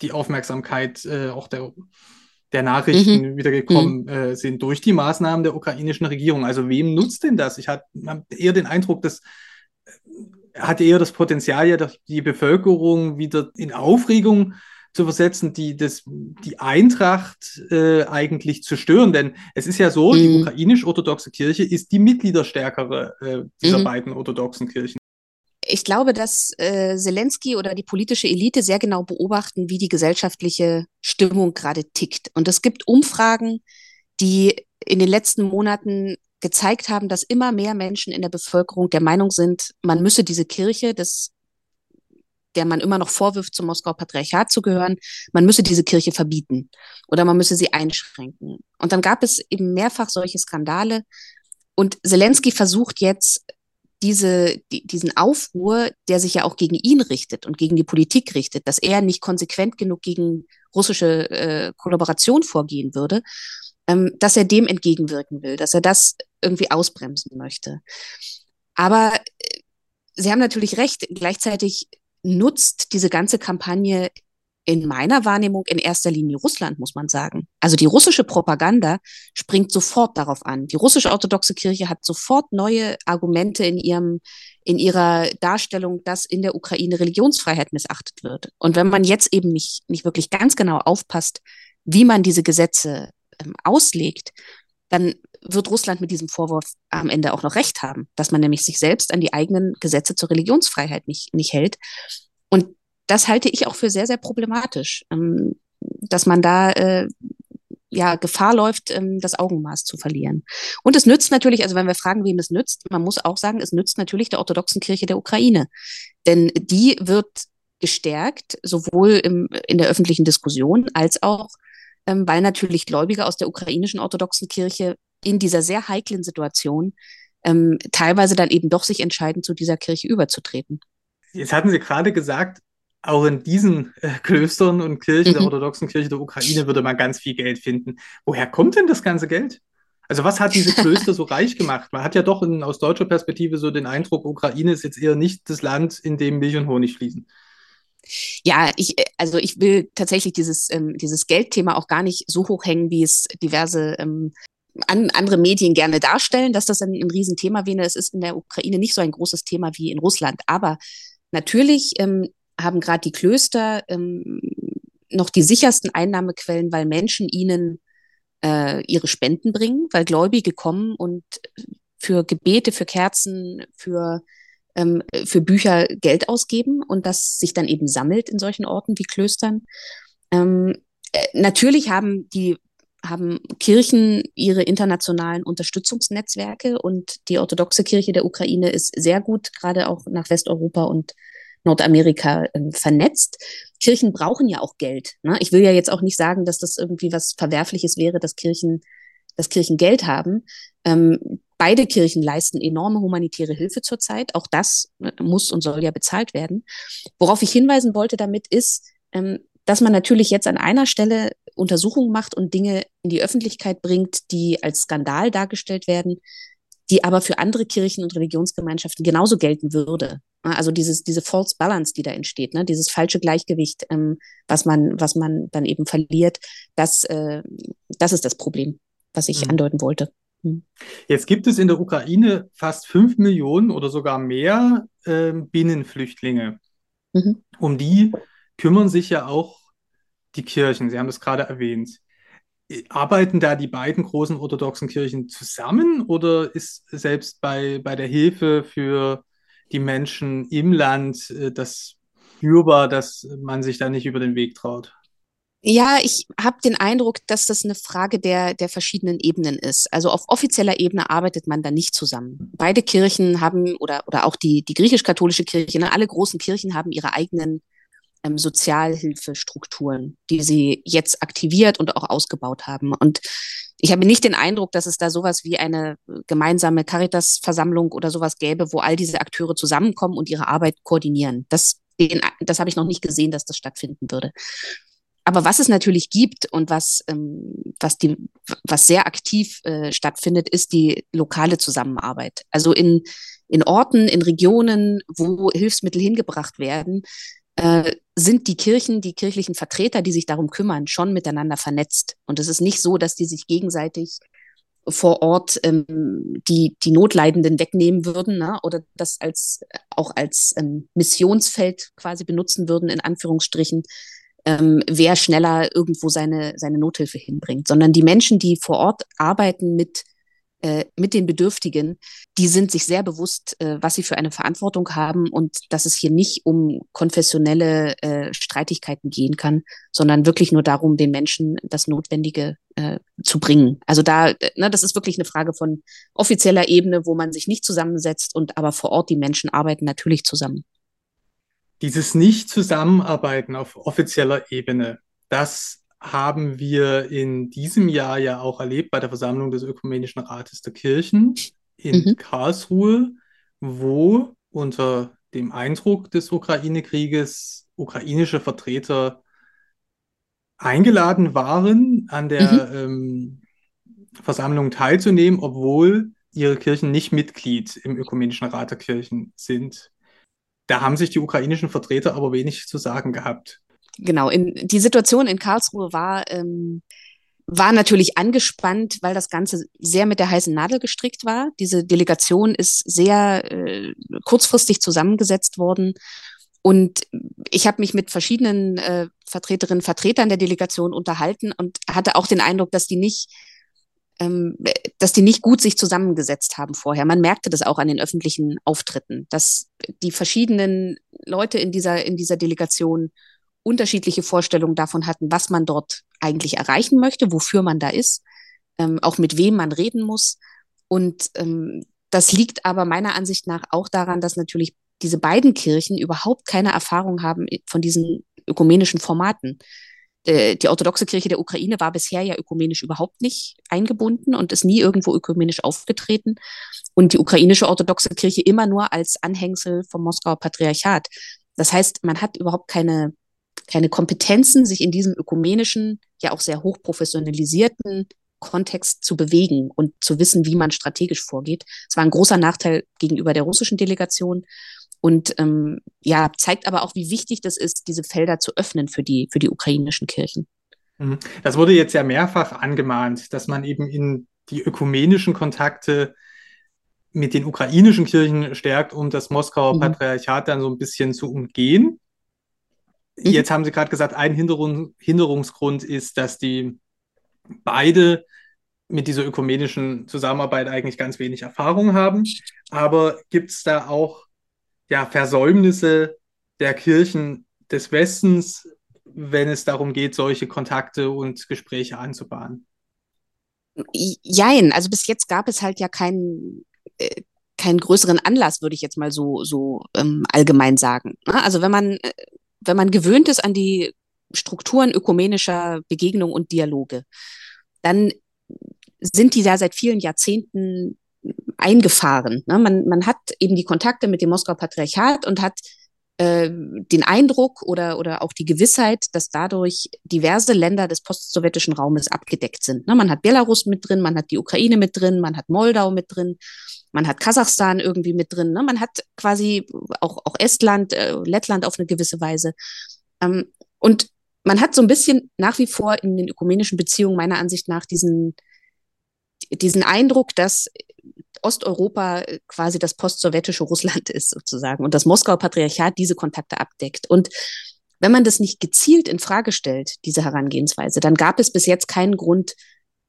die Aufmerksamkeit äh, auch der, der Nachrichten mhm. wieder gekommen mhm. äh, sind durch die Maßnahmen der ukrainischen Regierung. Also wem nutzt denn das? Ich hatte eher den Eindruck, dass äh, hatte eher das Potenzial, ja, die Bevölkerung wieder in Aufregung zu versetzen, die das, die Eintracht äh, eigentlich zu stören. Denn es ist ja so, mhm. die ukrainisch-orthodoxe Kirche ist die Mitgliederstärkere äh, dieser mhm. beiden orthodoxen Kirchen. Ich glaube, dass äh, Zelensky oder die politische Elite sehr genau beobachten, wie die gesellschaftliche Stimmung gerade tickt. Und es gibt Umfragen, die in den letzten Monaten gezeigt haben, dass immer mehr Menschen in der Bevölkerung der Meinung sind, man müsse diese Kirche des der man immer noch vorwirft, zum Moskauer Patriarchat zu gehören, man müsse diese Kirche verbieten oder man müsse sie einschränken. Und dann gab es eben mehrfach solche Skandale. Und Zelensky versucht jetzt, diese, die, diesen Aufruhr, der sich ja auch gegen ihn richtet und gegen die Politik richtet, dass er nicht konsequent genug gegen russische äh, Kollaboration vorgehen würde, ähm, dass er dem entgegenwirken will, dass er das irgendwie ausbremsen möchte. Aber äh, Sie haben natürlich recht, gleichzeitig nutzt diese ganze Kampagne in meiner Wahrnehmung in erster Linie Russland, muss man sagen. Also die russische Propaganda springt sofort darauf an. Die russische orthodoxe Kirche hat sofort neue Argumente in ihrem, in ihrer Darstellung, dass in der Ukraine Religionsfreiheit missachtet wird. Und wenn man jetzt eben nicht, nicht wirklich ganz genau aufpasst, wie man diese Gesetze ähm, auslegt, dann wird Russland mit diesem Vorwurf am Ende auch noch recht haben, dass man nämlich sich selbst an die eigenen Gesetze zur Religionsfreiheit nicht, nicht hält. Und das halte ich auch für sehr, sehr problematisch, ähm, dass man da äh, ja Gefahr läuft, ähm, das Augenmaß zu verlieren. Und es nützt natürlich, also wenn wir fragen, wem es nützt, man muss auch sagen, es nützt natürlich der orthodoxen Kirche der Ukraine. Denn die wird gestärkt, sowohl im, in der öffentlichen Diskussion als auch, ähm, weil natürlich Gläubige aus der ukrainischen orthodoxen Kirche in dieser sehr heiklen Situation ähm, teilweise dann eben doch sich entscheiden, zu dieser Kirche überzutreten. Jetzt hatten Sie gerade gesagt, auch in diesen äh, Klöstern und Kirchen mhm. der orthodoxen Kirche der Ukraine würde man ganz viel Geld finden. Woher kommt denn das ganze Geld? Also was hat diese Klöster so reich gemacht? Man hat ja doch in, aus deutscher Perspektive so den Eindruck, Ukraine ist jetzt eher nicht das Land, in dem Milch und Honig fließen. Ja, ich, äh, also ich will tatsächlich dieses, ähm, dieses Geldthema auch gar nicht so hoch hängen, wie es diverse ähm, an, andere Medien gerne darstellen, dass das ein, ein Riesenthema wäre. Es ist in der Ukraine nicht so ein großes Thema wie in Russland. Aber natürlich ähm, haben gerade die Klöster ähm, noch die sichersten Einnahmequellen, weil Menschen ihnen äh, ihre Spenden bringen, weil Gläubige kommen und für Gebete, für Kerzen, für, ähm, für Bücher Geld ausgeben und das sich dann eben sammelt in solchen Orten wie Klöstern. Ähm, äh, natürlich haben die haben Kirchen ihre internationalen Unterstützungsnetzwerke und die orthodoxe Kirche der Ukraine ist sehr gut, gerade auch nach Westeuropa und Nordamerika äh, vernetzt. Kirchen brauchen ja auch Geld. Ne? Ich will ja jetzt auch nicht sagen, dass das irgendwie was Verwerfliches wäre, dass Kirchen, dass Kirchen Geld haben. Ähm, beide Kirchen leisten enorme humanitäre Hilfe zurzeit. Auch das äh, muss und soll ja bezahlt werden. Worauf ich hinweisen wollte damit ist, ähm, dass man natürlich jetzt an einer Stelle Untersuchungen macht und Dinge in die Öffentlichkeit bringt, die als Skandal dargestellt werden, die aber für andere Kirchen und Religionsgemeinschaften genauso gelten würde. Also dieses, diese False Balance, die da entsteht, ne? dieses falsche Gleichgewicht, ähm, was man, was man dann eben verliert, das, äh, das ist das Problem, was ich mhm. andeuten wollte. Mhm. Jetzt gibt es in der Ukraine fast fünf Millionen oder sogar mehr äh, Binnenflüchtlinge. Mhm. Um die kümmern sich ja auch die Kirchen. Sie haben das gerade erwähnt. Arbeiten da die beiden großen orthodoxen Kirchen zusammen oder ist selbst bei, bei der Hilfe für die Menschen im Land äh, das spürbar, dass man sich da nicht über den Weg traut? Ja, ich habe den Eindruck, dass das eine Frage der, der verschiedenen Ebenen ist. Also auf offizieller Ebene arbeitet man da nicht zusammen. Beide Kirchen haben, oder, oder auch die, die griechisch-katholische Kirche, ne, alle großen Kirchen haben ihre eigenen ähm, Sozialhilfestrukturen, die sie jetzt aktiviert und auch ausgebaut haben. Und ich habe nicht den Eindruck, dass es da sowas wie eine gemeinsame Caritas-Versammlung oder sowas gäbe, wo all diese Akteure zusammenkommen und ihre Arbeit koordinieren. Das, den, das habe ich noch nicht gesehen, dass das stattfinden würde. Aber was es natürlich gibt und was, ähm, was, die, was sehr aktiv äh, stattfindet, ist die lokale Zusammenarbeit. Also in, in Orten, in Regionen, wo Hilfsmittel hingebracht werden, äh, sind die Kirchen, die kirchlichen Vertreter, die sich darum kümmern, schon miteinander vernetzt. Und es ist nicht so, dass die sich gegenseitig vor Ort ähm, die, die Notleidenden wegnehmen würden ne? oder das als auch als ähm, Missionsfeld quasi benutzen würden, in Anführungsstrichen, ähm, wer schneller irgendwo seine, seine Nothilfe hinbringt, sondern die Menschen, die vor Ort arbeiten mit äh, mit den Bedürftigen, die sind sich sehr bewusst, äh, was sie für eine Verantwortung haben und dass es hier nicht um konfessionelle äh, Streitigkeiten gehen kann, sondern wirklich nur darum, den Menschen das Notwendige äh, zu bringen. Also da, äh, ne, das ist wirklich eine Frage von offizieller Ebene, wo man sich nicht zusammensetzt und aber vor Ort die Menschen arbeiten natürlich zusammen. Dieses Nicht-Zusammenarbeiten auf offizieller Ebene, das haben wir in diesem Jahr ja auch erlebt bei der Versammlung des Ökumenischen Rates der Kirchen in mhm. Karlsruhe, wo unter dem Eindruck des Ukraine-Krieges ukrainische Vertreter eingeladen waren, an der mhm. ähm, Versammlung teilzunehmen, obwohl ihre Kirchen nicht Mitglied im Ökumenischen Rat der Kirchen sind. Da haben sich die ukrainischen Vertreter aber wenig zu sagen gehabt genau, in, die Situation in Karlsruhe war, ähm, war natürlich angespannt, weil das Ganze sehr mit der heißen Nadel gestrickt war. Diese Delegation ist sehr äh, kurzfristig zusammengesetzt worden. Und ich habe mich mit verschiedenen äh, Vertreterinnen, Vertretern der Delegation unterhalten und hatte auch den Eindruck, dass die nicht, ähm, dass die nicht gut sich zusammengesetzt haben vorher. Man merkte das auch an den öffentlichen Auftritten, dass die verschiedenen Leute in dieser, in dieser Delegation unterschiedliche Vorstellungen davon hatten, was man dort eigentlich erreichen möchte, wofür man da ist, ähm, auch mit wem man reden muss. Und ähm, das liegt aber meiner Ansicht nach auch daran, dass natürlich diese beiden Kirchen überhaupt keine Erfahrung haben von diesen ökumenischen Formaten. Äh, die orthodoxe Kirche der Ukraine war bisher ja ökumenisch überhaupt nicht eingebunden und ist nie irgendwo ökumenisch aufgetreten. Und die ukrainische orthodoxe Kirche immer nur als Anhängsel vom Moskauer Patriarchat. Das heißt, man hat überhaupt keine, keine Kompetenzen, sich in diesem ökumenischen, ja auch sehr hochprofessionalisierten Kontext zu bewegen und zu wissen, wie man strategisch vorgeht. Es war ein großer Nachteil gegenüber der russischen Delegation und ähm, ja, zeigt aber auch, wie wichtig das ist, diese Felder zu öffnen für die, für die ukrainischen Kirchen. Mhm. Das wurde jetzt ja mehrfach angemahnt, dass man eben in die ökumenischen Kontakte mit den ukrainischen Kirchen stärkt, um das Moskauer mhm. Patriarchat dann so ein bisschen zu umgehen. Mhm. Jetzt haben Sie gerade gesagt, ein Hinderung, Hinderungsgrund ist, dass die beide mit dieser ökumenischen Zusammenarbeit eigentlich ganz wenig Erfahrung haben. Aber gibt es da auch ja, Versäumnisse der Kirchen des Westens, wenn es darum geht, solche Kontakte und Gespräche anzubahnen? Jein, also bis jetzt gab es halt ja keinen äh, keinen größeren Anlass, würde ich jetzt mal so so ähm, allgemein sagen. Ne? Also wenn man äh, wenn man gewöhnt ist an die Strukturen ökumenischer Begegnung und Dialoge, dann sind die da seit vielen Jahrzehnten eingefahren. Ne? Man, man hat eben die Kontakte mit dem Moskauer Patriarchat und hat äh, den Eindruck oder, oder auch die Gewissheit, dass dadurch diverse Länder des postsowjetischen Raumes abgedeckt sind. Ne? Man hat Belarus mit drin, man hat die Ukraine mit drin, man hat Moldau mit drin, man hat Kasachstan irgendwie mit drin, ne? man hat quasi auch, auch Estland, äh, Lettland auf eine gewisse Weise. Ähm, und man hat so ein bisschen nach wie vor in den ökumenischen Beziehungen meiner Ansicht nach diesen, diesen Eindruck, dass Osteuropa quasi das postsowjetische Russland ist sozusagen und das Moskauer Patriarchat diese Kontakte abdeckt. Und wenn man das nicht gezielt in Frage stellt, diese Herangehensweise, dann gab es bis jetzt keinen Grund,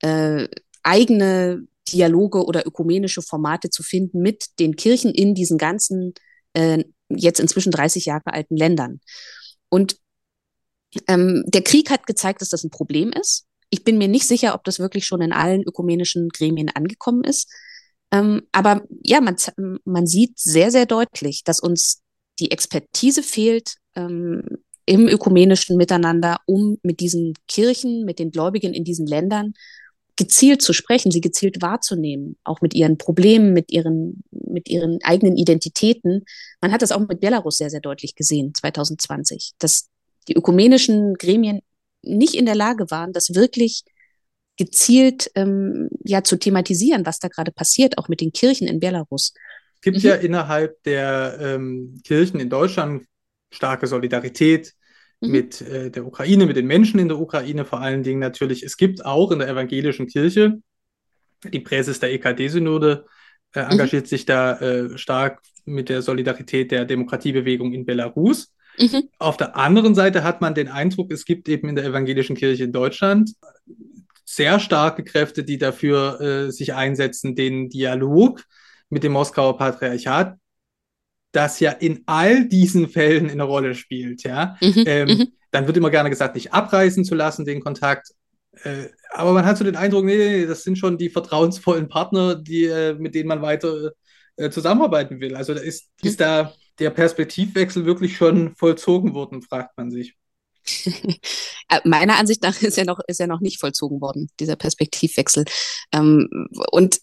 äh, eigene Dialoge oder ökumenische Formate zu finden mit den Kirchen in diesen ganzen äh, jetzt inzwischen 30 Jahre alten Ländern. Und ähm, der Krieg hat gezeigt, dass das ein Problem ist. Ich bin mir nicht sicher, ob das wirklich schon in allen ökumenischen Gremien angekommen ist. Ähm, aber ja, man, man sieht sehr, sehr deutlich, dass uns die Expertise fehlt ähm, im ökumenischen Miteinander, um mit diesen Kirchen, mit den Gläubigen in diesen Ländern gezielt zu sprechen, sie gezielt wahrzunehmen, auch mit ihren Problemen, mit ihren, mit ihren eigenen Identitäten. Man hat das auch mit Belarus sehr, sehr deutlich gesehen, 2020, dass die ökumenischen Gremien nicht in der Lage waren, das wirklich gezielt ähm, ja zu thematisieren, was da gerade passiert, auch mit den Kirchen in Belarus. Es gibt mhm. ja innerhalb der ähm, Kirchen in Deutschland starke Solidarität mhm. mit äh, der Ukraine, mit den Menschen in der Ukraine vor allen Dingen natürlich. Es gibt auch in der evangelischen Kirche, die Präses der EKD-Synode äh, mhm. engagiert mhm. sich da äh, stark mit der Solidarität der Demokratiebewegung in Belarus. Mhm. Auf der anderen Seite hat man den Eindruck, es gibt eben in der evangelischen Kirche in Deutschland sehr starke Kräfte, die dafür äh, sich einsetzen, den Dialog mit dem Moskauer Patriarchat, das ja in all diesen Fällen eine Rolle spielt, ja. Mhm, ähm, mhm. Dann wird immer gerne gesagt, nicht abreißen zu lassen, den Kontakt. Äh, aber man hat so den Eindruck, nee, nee, das sind schon die vertrauensvollen Partner, die, äh, mit denen man weiter äh, zusammenarbeiten will. Also da ist, ist da der Perspektivwechsel wirklich schon vollzogen worden, fragt man sich. Äh, meiner Ansicht nach ist er noch, ist er noch nicht vollzogen worden, dieser Perspektivwechsel. Ähm, und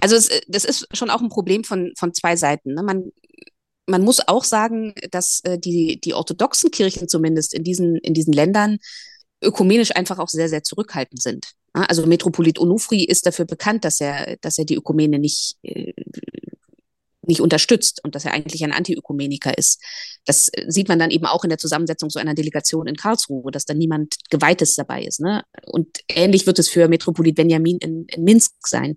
also es, das ist schon auch ein Problem von, von zwei Seiten. Ne? Man, man muss auch sagen, dass äh, die, die orthodoxen Kirchen zumindest in diesen, in diesen Ländern ökumenisch einfach auch sehr, sehr zurückhaltend sind. Ne? Also Metropolit Onufri ist dafür bekannt, dass er, dass er die Ökumene nicht, äh, nicht unterstützt und dass er eigentlich ein Antiökumeniker ist. Das sieht man dann eben auch in der Zusammensetzung so einer Delegation in Karlsruhe, dass da niemand Geweihtes dabei ist. Ne? Und ähnlich wird es für Metropolit Benjamin in, in Minsk sein.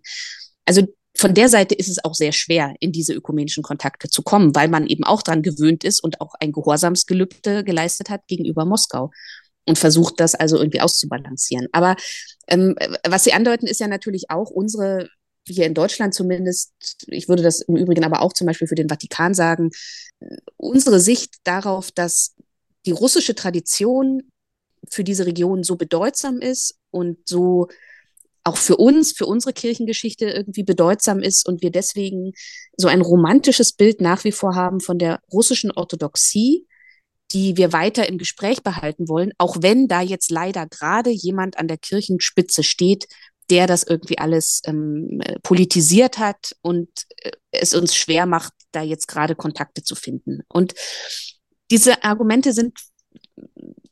Also von der Seite ist es auch sehr schwer, in diese ökumenischen Kontakte zu kommen, weil man eben auch daran gewöhnt ist und auch ein Gehorsamsgelübde geleistet hat gegenüber Moskau und versucht das also irgendwie auszubalancieren. Aber ähm, was Sie andeuten, ist ja natürlich auch unsere hier in Deutschland zumindest, ich würde das im Übrigen aber auch zum Beispiel für den Vatikan sagen, unsere Sicht darauf, dass die russische Tradition für diese Region so bedeutsam ist und so auch für uns, für unsere Kirchengeschichte irgendwie bedeutsam ist und wir deswegen so ein romantisches Bild nach wie vor haben von der russischen Orthodoxie, die wir weiter im Gespräch behalten wollen, auch wenn da jetzt leider gerade jemand an der Kirchenspitze steht, der das irgendwie alles ähm, politisiert hat und äh, es uns schwer macht, da jetzt gerade Kontakte zu finden. Und diese Argumente sind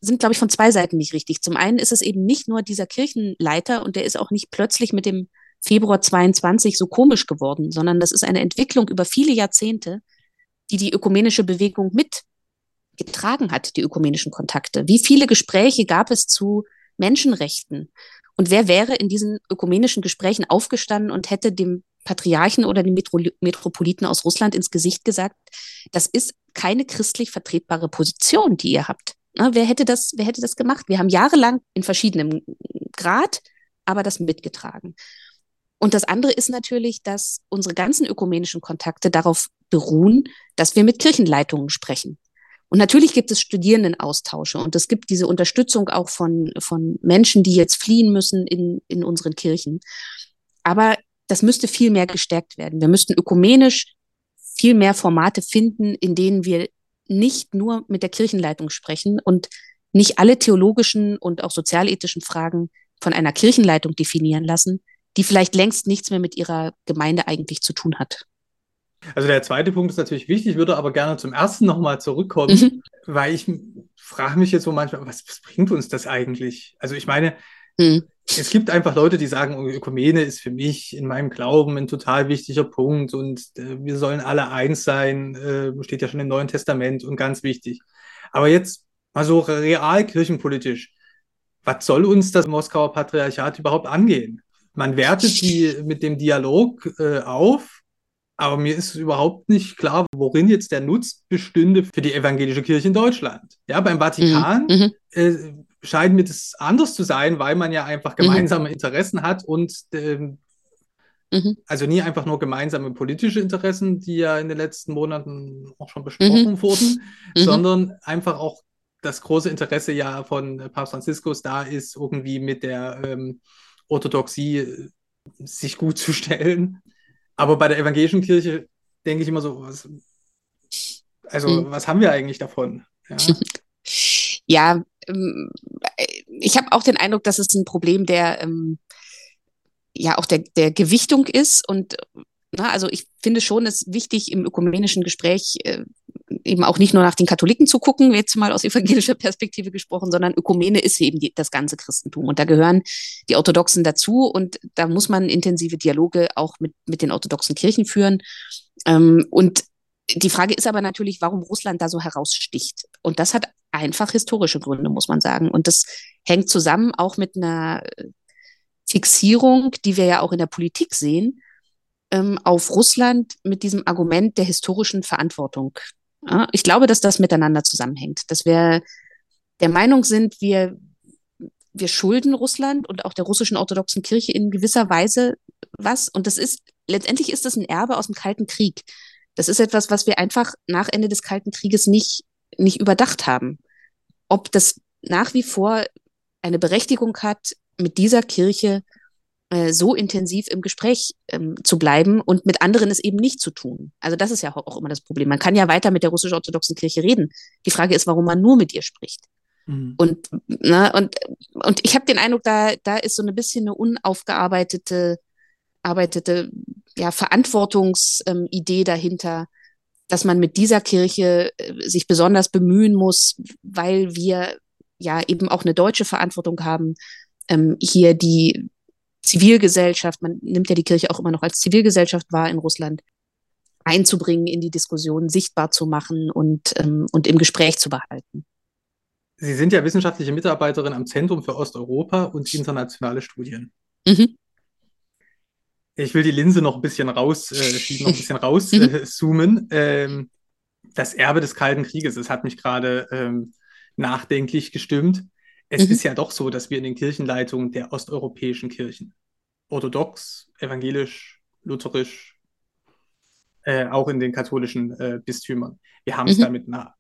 sind, glaube ich, von zwei Seiten nicht richtig. Zum einen ist es eben nicht nur dieser Kirchenleiter und der ist auch nicht plötzlich mit dem Februar 22 so komisch geworden, sondern das ist eine Entwicklung über viele Jahrzehnte, die die ökumenische Bewegung mitgetragen hat, die ökumenischen Kontakte. Wie viele Gespräche gab es zu Menschenrechten? Und wer wäre in diesen ökumenischen Gesprächen aufgestanden und hätte dem Patriarchen oder dem Metro Metropoliten aus Russland ins Gesicht gesagt, das ist keine christlich vertretbare Position, die ihr habt. Na, wer hätte das, wer hätte das gemacht? Wir haben jahrelang in verschiedenem Grad, aber das mitgetragen. Und das andere ist natürlich, dass unsere ganzen ökumenischen Kontakte darauf beruhen, dass wir mit Kirchenleitungen sprechen. Und natürlich gibt es Studierendenaustausche und es gibt diese Unterstützung auch von, von Menschen, die jetzt fliehen müssen in, in unseren Kirchen. Aber das müsste viel mehr gestärkt werden. Wir müssten ökumenisch viel mehr Formate finden, in denen wir nicht nur mit der Kirchenleitung sprechen und nicht alle theologischen und auch sozialethischen Fragen von einer Kirchenleitung definieren lassen, die vielleicht längst nichts mehr mit ihrer Gemeinde eigentlich zu tun hat. Also der zweite Punkt ist natürlich wichtig, würde aber gerne zum ersten nochmal zurückkommen, mhm. weil ich frage mich jetzt so manchmal, was, was, bringt uns das eigentlich? Also ich meine, mhm. Es gibt einfach Leute, die sagen, oh, Ökumene ist für mich in meinem Glauben ein total wichtiger Punkt und äh, wir sollen alle eins sein, äh, steht ja schon im Neuen Testament und ganz wichtig. Aber jetzt mal so real kirchenpolitisch, was soll uns das Moskauer Patriarchat überhaupt angehen? Man wertet die mit dem Dialog äh, auf, aber mir ist überhaupt nicht klar, worin jetzt der Nutz bestünde für die evangelische Kirche in Deutschland. Ja, beim Vatikan mhm. mhm. Scheint mir das anders zu sein, weil man ja einfach mhm. gemeinsame mhm. Interessen hat und ähm, mhm. also nie einfach nur gemeinsame politische Interessen, die ja in den letzten Monaten auch schon besprochen mhm. wurden, sondern einfach auch das große Interesse ja von Papst Franziskus da ist, irgendwie mit der ähm, Orthodoxie äh, sich gut zu stellen. Aber bei der evangelischen Kirche denke ich immer so, was, also hm. was haben wir eigentlich davon? Ja, ja ähm, ich habe auch den Eindruck, dass es ein Problem der, ähm, ja, auch der, der Gewichtung ist und na, also ich finde schon, es wichtig im ökumenischen Gespräch äh, eben auch nicht nur nach den Katholiken zu gucken, jetzt mal aus evangelischer Perspektive gesprochen, sondern Ökumene ist eben die, das ganze Christentum. Und da gehören die Orthodoxen dazu und da muss man intensive Dialoge auch mit, mit den orthodoxen Kirchen führen. Ähm, und die Frage ist aber natürlich, warum Russland da so heraussticht. Und das hat einfach historische Gründe, muss man sagen. Und das hängt zusammen auch mit einer Fixierung, die wir ja auch in der Politik sehen, ähm, auf Russland mit diesem Argument der historischen Verantwortung. Ich glaube, dass das miteinander zusammenhängt, dass wir der Meinung sind, wir, wir schulden Russland und auch der russischen orthodoxen Kirche in gewisser Weise was. Und das ist, letztendlich ist das ein Erbe aus dem Kalten Krieg. Das ist etwas, was wir einfach nach Ende des Kalten Krieges nicht, nicht überdacht haben. Ob das nach wie vor eine Berechtigung hat, mit dieser Kirche äh, so intensiv im Gespräch ähm, zu bleiben und mit anderen es eben nicht zu tun. Also das ist ja auch immer das Problem. Man kann ja weiter mit der russisch-orthodoxen Kirche reden. Die Frage ist, warum man nur mit ihr spricht. Mhm. Und, na, ne, und, und ich habe den Eindruck, da, da ist so ein bisschen eine unaufgearbeitete arbeitete, ja, Verantwortungsidee ähm, dahinter, dass man mit dieser Kirche äh, sich besonders bemühen muss, weil wir ja eben auch eine deutsche Verantwortung haben, ähm, hier die Zivilgesellschaft, man nimmt ja die Kirche auch immer noch als Zivilgesellschaft wahr in Russland, einzubringen in die Diskussion, sichtbar zu machen und, ähm, und im Gespräch zu behalten. Sie sind ja wissenschaftliche Mitarbeiterin am Zentrum für Osteuropa und internationale Studien. Mhm. Ich will die Linse noch ein bisschen rausschieben, äh, noch ein bisschen rauszoomen. Äh, ähm, das Erbe des Kalten Krieges, das hat mich gerade ähm, nachdenklich gestimmt es mhm. ist ja doch so, dass wir in den Kirchenleitungen der osteuropäischen Kirchen, orthodox, evangelisch, lutherisch, äh, auch in den katholischen äh, Bistümern, wir haben es mhm. da mit einer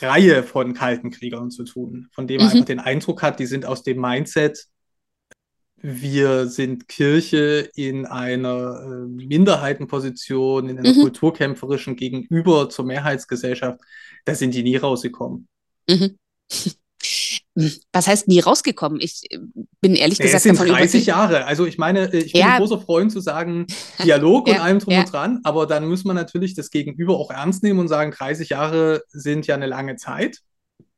Reihe von kalten Kriegern zu tun, von denen man mhm. einfach den Eindruck hat, die sind aus dem Mindset wir sind Kirche in einer äh, Minderheitenposition, in einer mhm. kulturkämpferischen Gegenüber zur Mehrheitsgesellschaft, da sind die nie rausgekommen. Mhm. Was heißt nie rausgekommen? Ich äh, bin ehrlich gesagt. Es sind 30 Jahre. Also ich meine, äh, ich bin ja. ein großer Freund zu sagen, Dialog ja, und allem drum ja. und dran, aber dann muss man natürlich das Gegenüber auch ernst nehmen und sagen, 30 Jahre sind ja eine lange Zeit.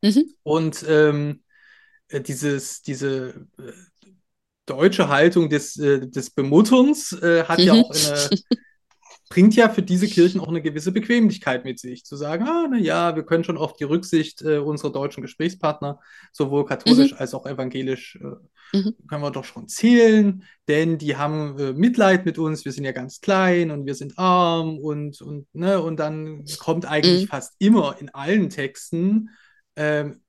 Mhm. Und ähm, äh, dieses, diese deutsche Haltung des, äh, des Bemutterns äh, hat mhm. ja auch eine, bringt ja für diese Kirchen auch eine gewisse Bequemlichkeit mit sich, zu sagen, ah, na ja, wir können schon auf die Rücksicht äh, unserer deutschen Gesprächspartner, sowohl katholisch mhm. als auch evangelisch, äh, mhm. können wir doch schon zählen, denn die haben äh, Mitleid mit uns, wir sind ja ganz klein und wir sind arm und, und, ne, und dann kommt eigentlich mhm. fast immer in allen Texten ähm,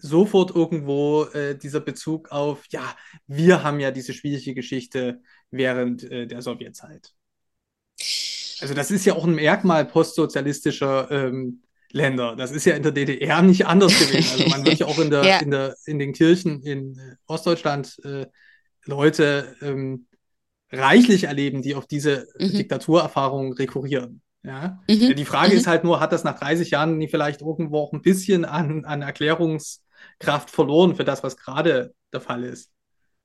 sofort irgendwo äh, dieser Bezug auf, ja, wir haben ja diese schwierige Geschichte während äh, der Sowjetzeit. Also das ist ja auch ein Merkmal postsozialistischer ähm, Länder. Das ist ja in der DDR nicht anders gewesen. Also man wird ja auch in, der, ja. in, der, in den Kirchen in äh, Ostdeutschland äh, Leute ähm, reichlich erleben, die auf diese mhm. Diktaturerfahrung rekurrieren. Ja? Mhm. Die Frage mhm. ist halt nur, hat das nach 30 Jahren vielleicht irgendwo auch ein bisschen an, an Erklärungskraft verloren für das, was gerade der Fall ist?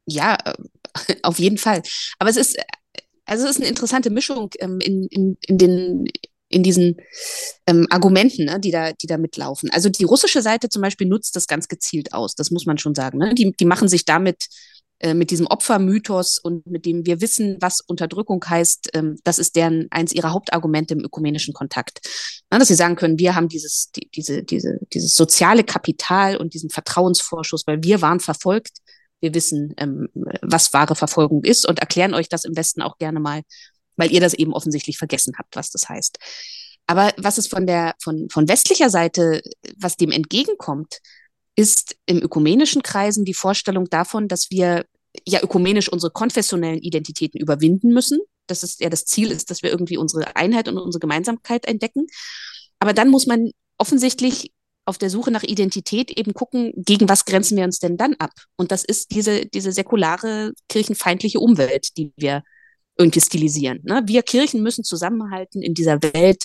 Ja, äh, auf jeden Fall. Aber es ist, also es ist eine interessante Mischung ähm, in, in, in den in diesen ähm, Argumenten, ne, die, da, die da mitlaufen. Also die russische Seite zum Beispiel nutzt das ganz gezielt aus, das muss man schon sagen. Ne? Die, die machen sich damit mit diesem Opfermythos und mit dem wir wissen, was Unterdrückung heißt, ähm, das ist deren eins ihrer Hauptargumente im ökumenischen Kontakt. Dass sie sagen können, wir haben dieses, die, diese, diese, dieses soziale Kapital und diesen Vertrauensvorschuss, weil wir waren verfolgt. Wir wissen, ähm, was wahre Verfolgung ist und erklären euch das im Westen auch gerne mal, weil ihr das eben offensichtlich vergessen habt, was das heißt. Aber was es von der, von, von westlicher Seite, was dem entgegenkommt, ist im ökumenischen Kreisen die Vorstellung davon, dass wir ja ökumenisch unsere konfessionellen Identitäten überwinden müssen. Das ist ja das Ziel ist, dass wir irgendwie unsere Einheit und unsere Gemeinsamkeit entdecken. Aber dann muss man offensichtlich auf der Suche nach Identität eben gucken, gegen was grenzen wir uns denn dann ab? Und das ist diese, diese säkulare, kirchenfeindliche Umwelt, die wir irgendwie stilisieren. Ne? Wir Kirchen müssen zusammenhalten in dieser Welt,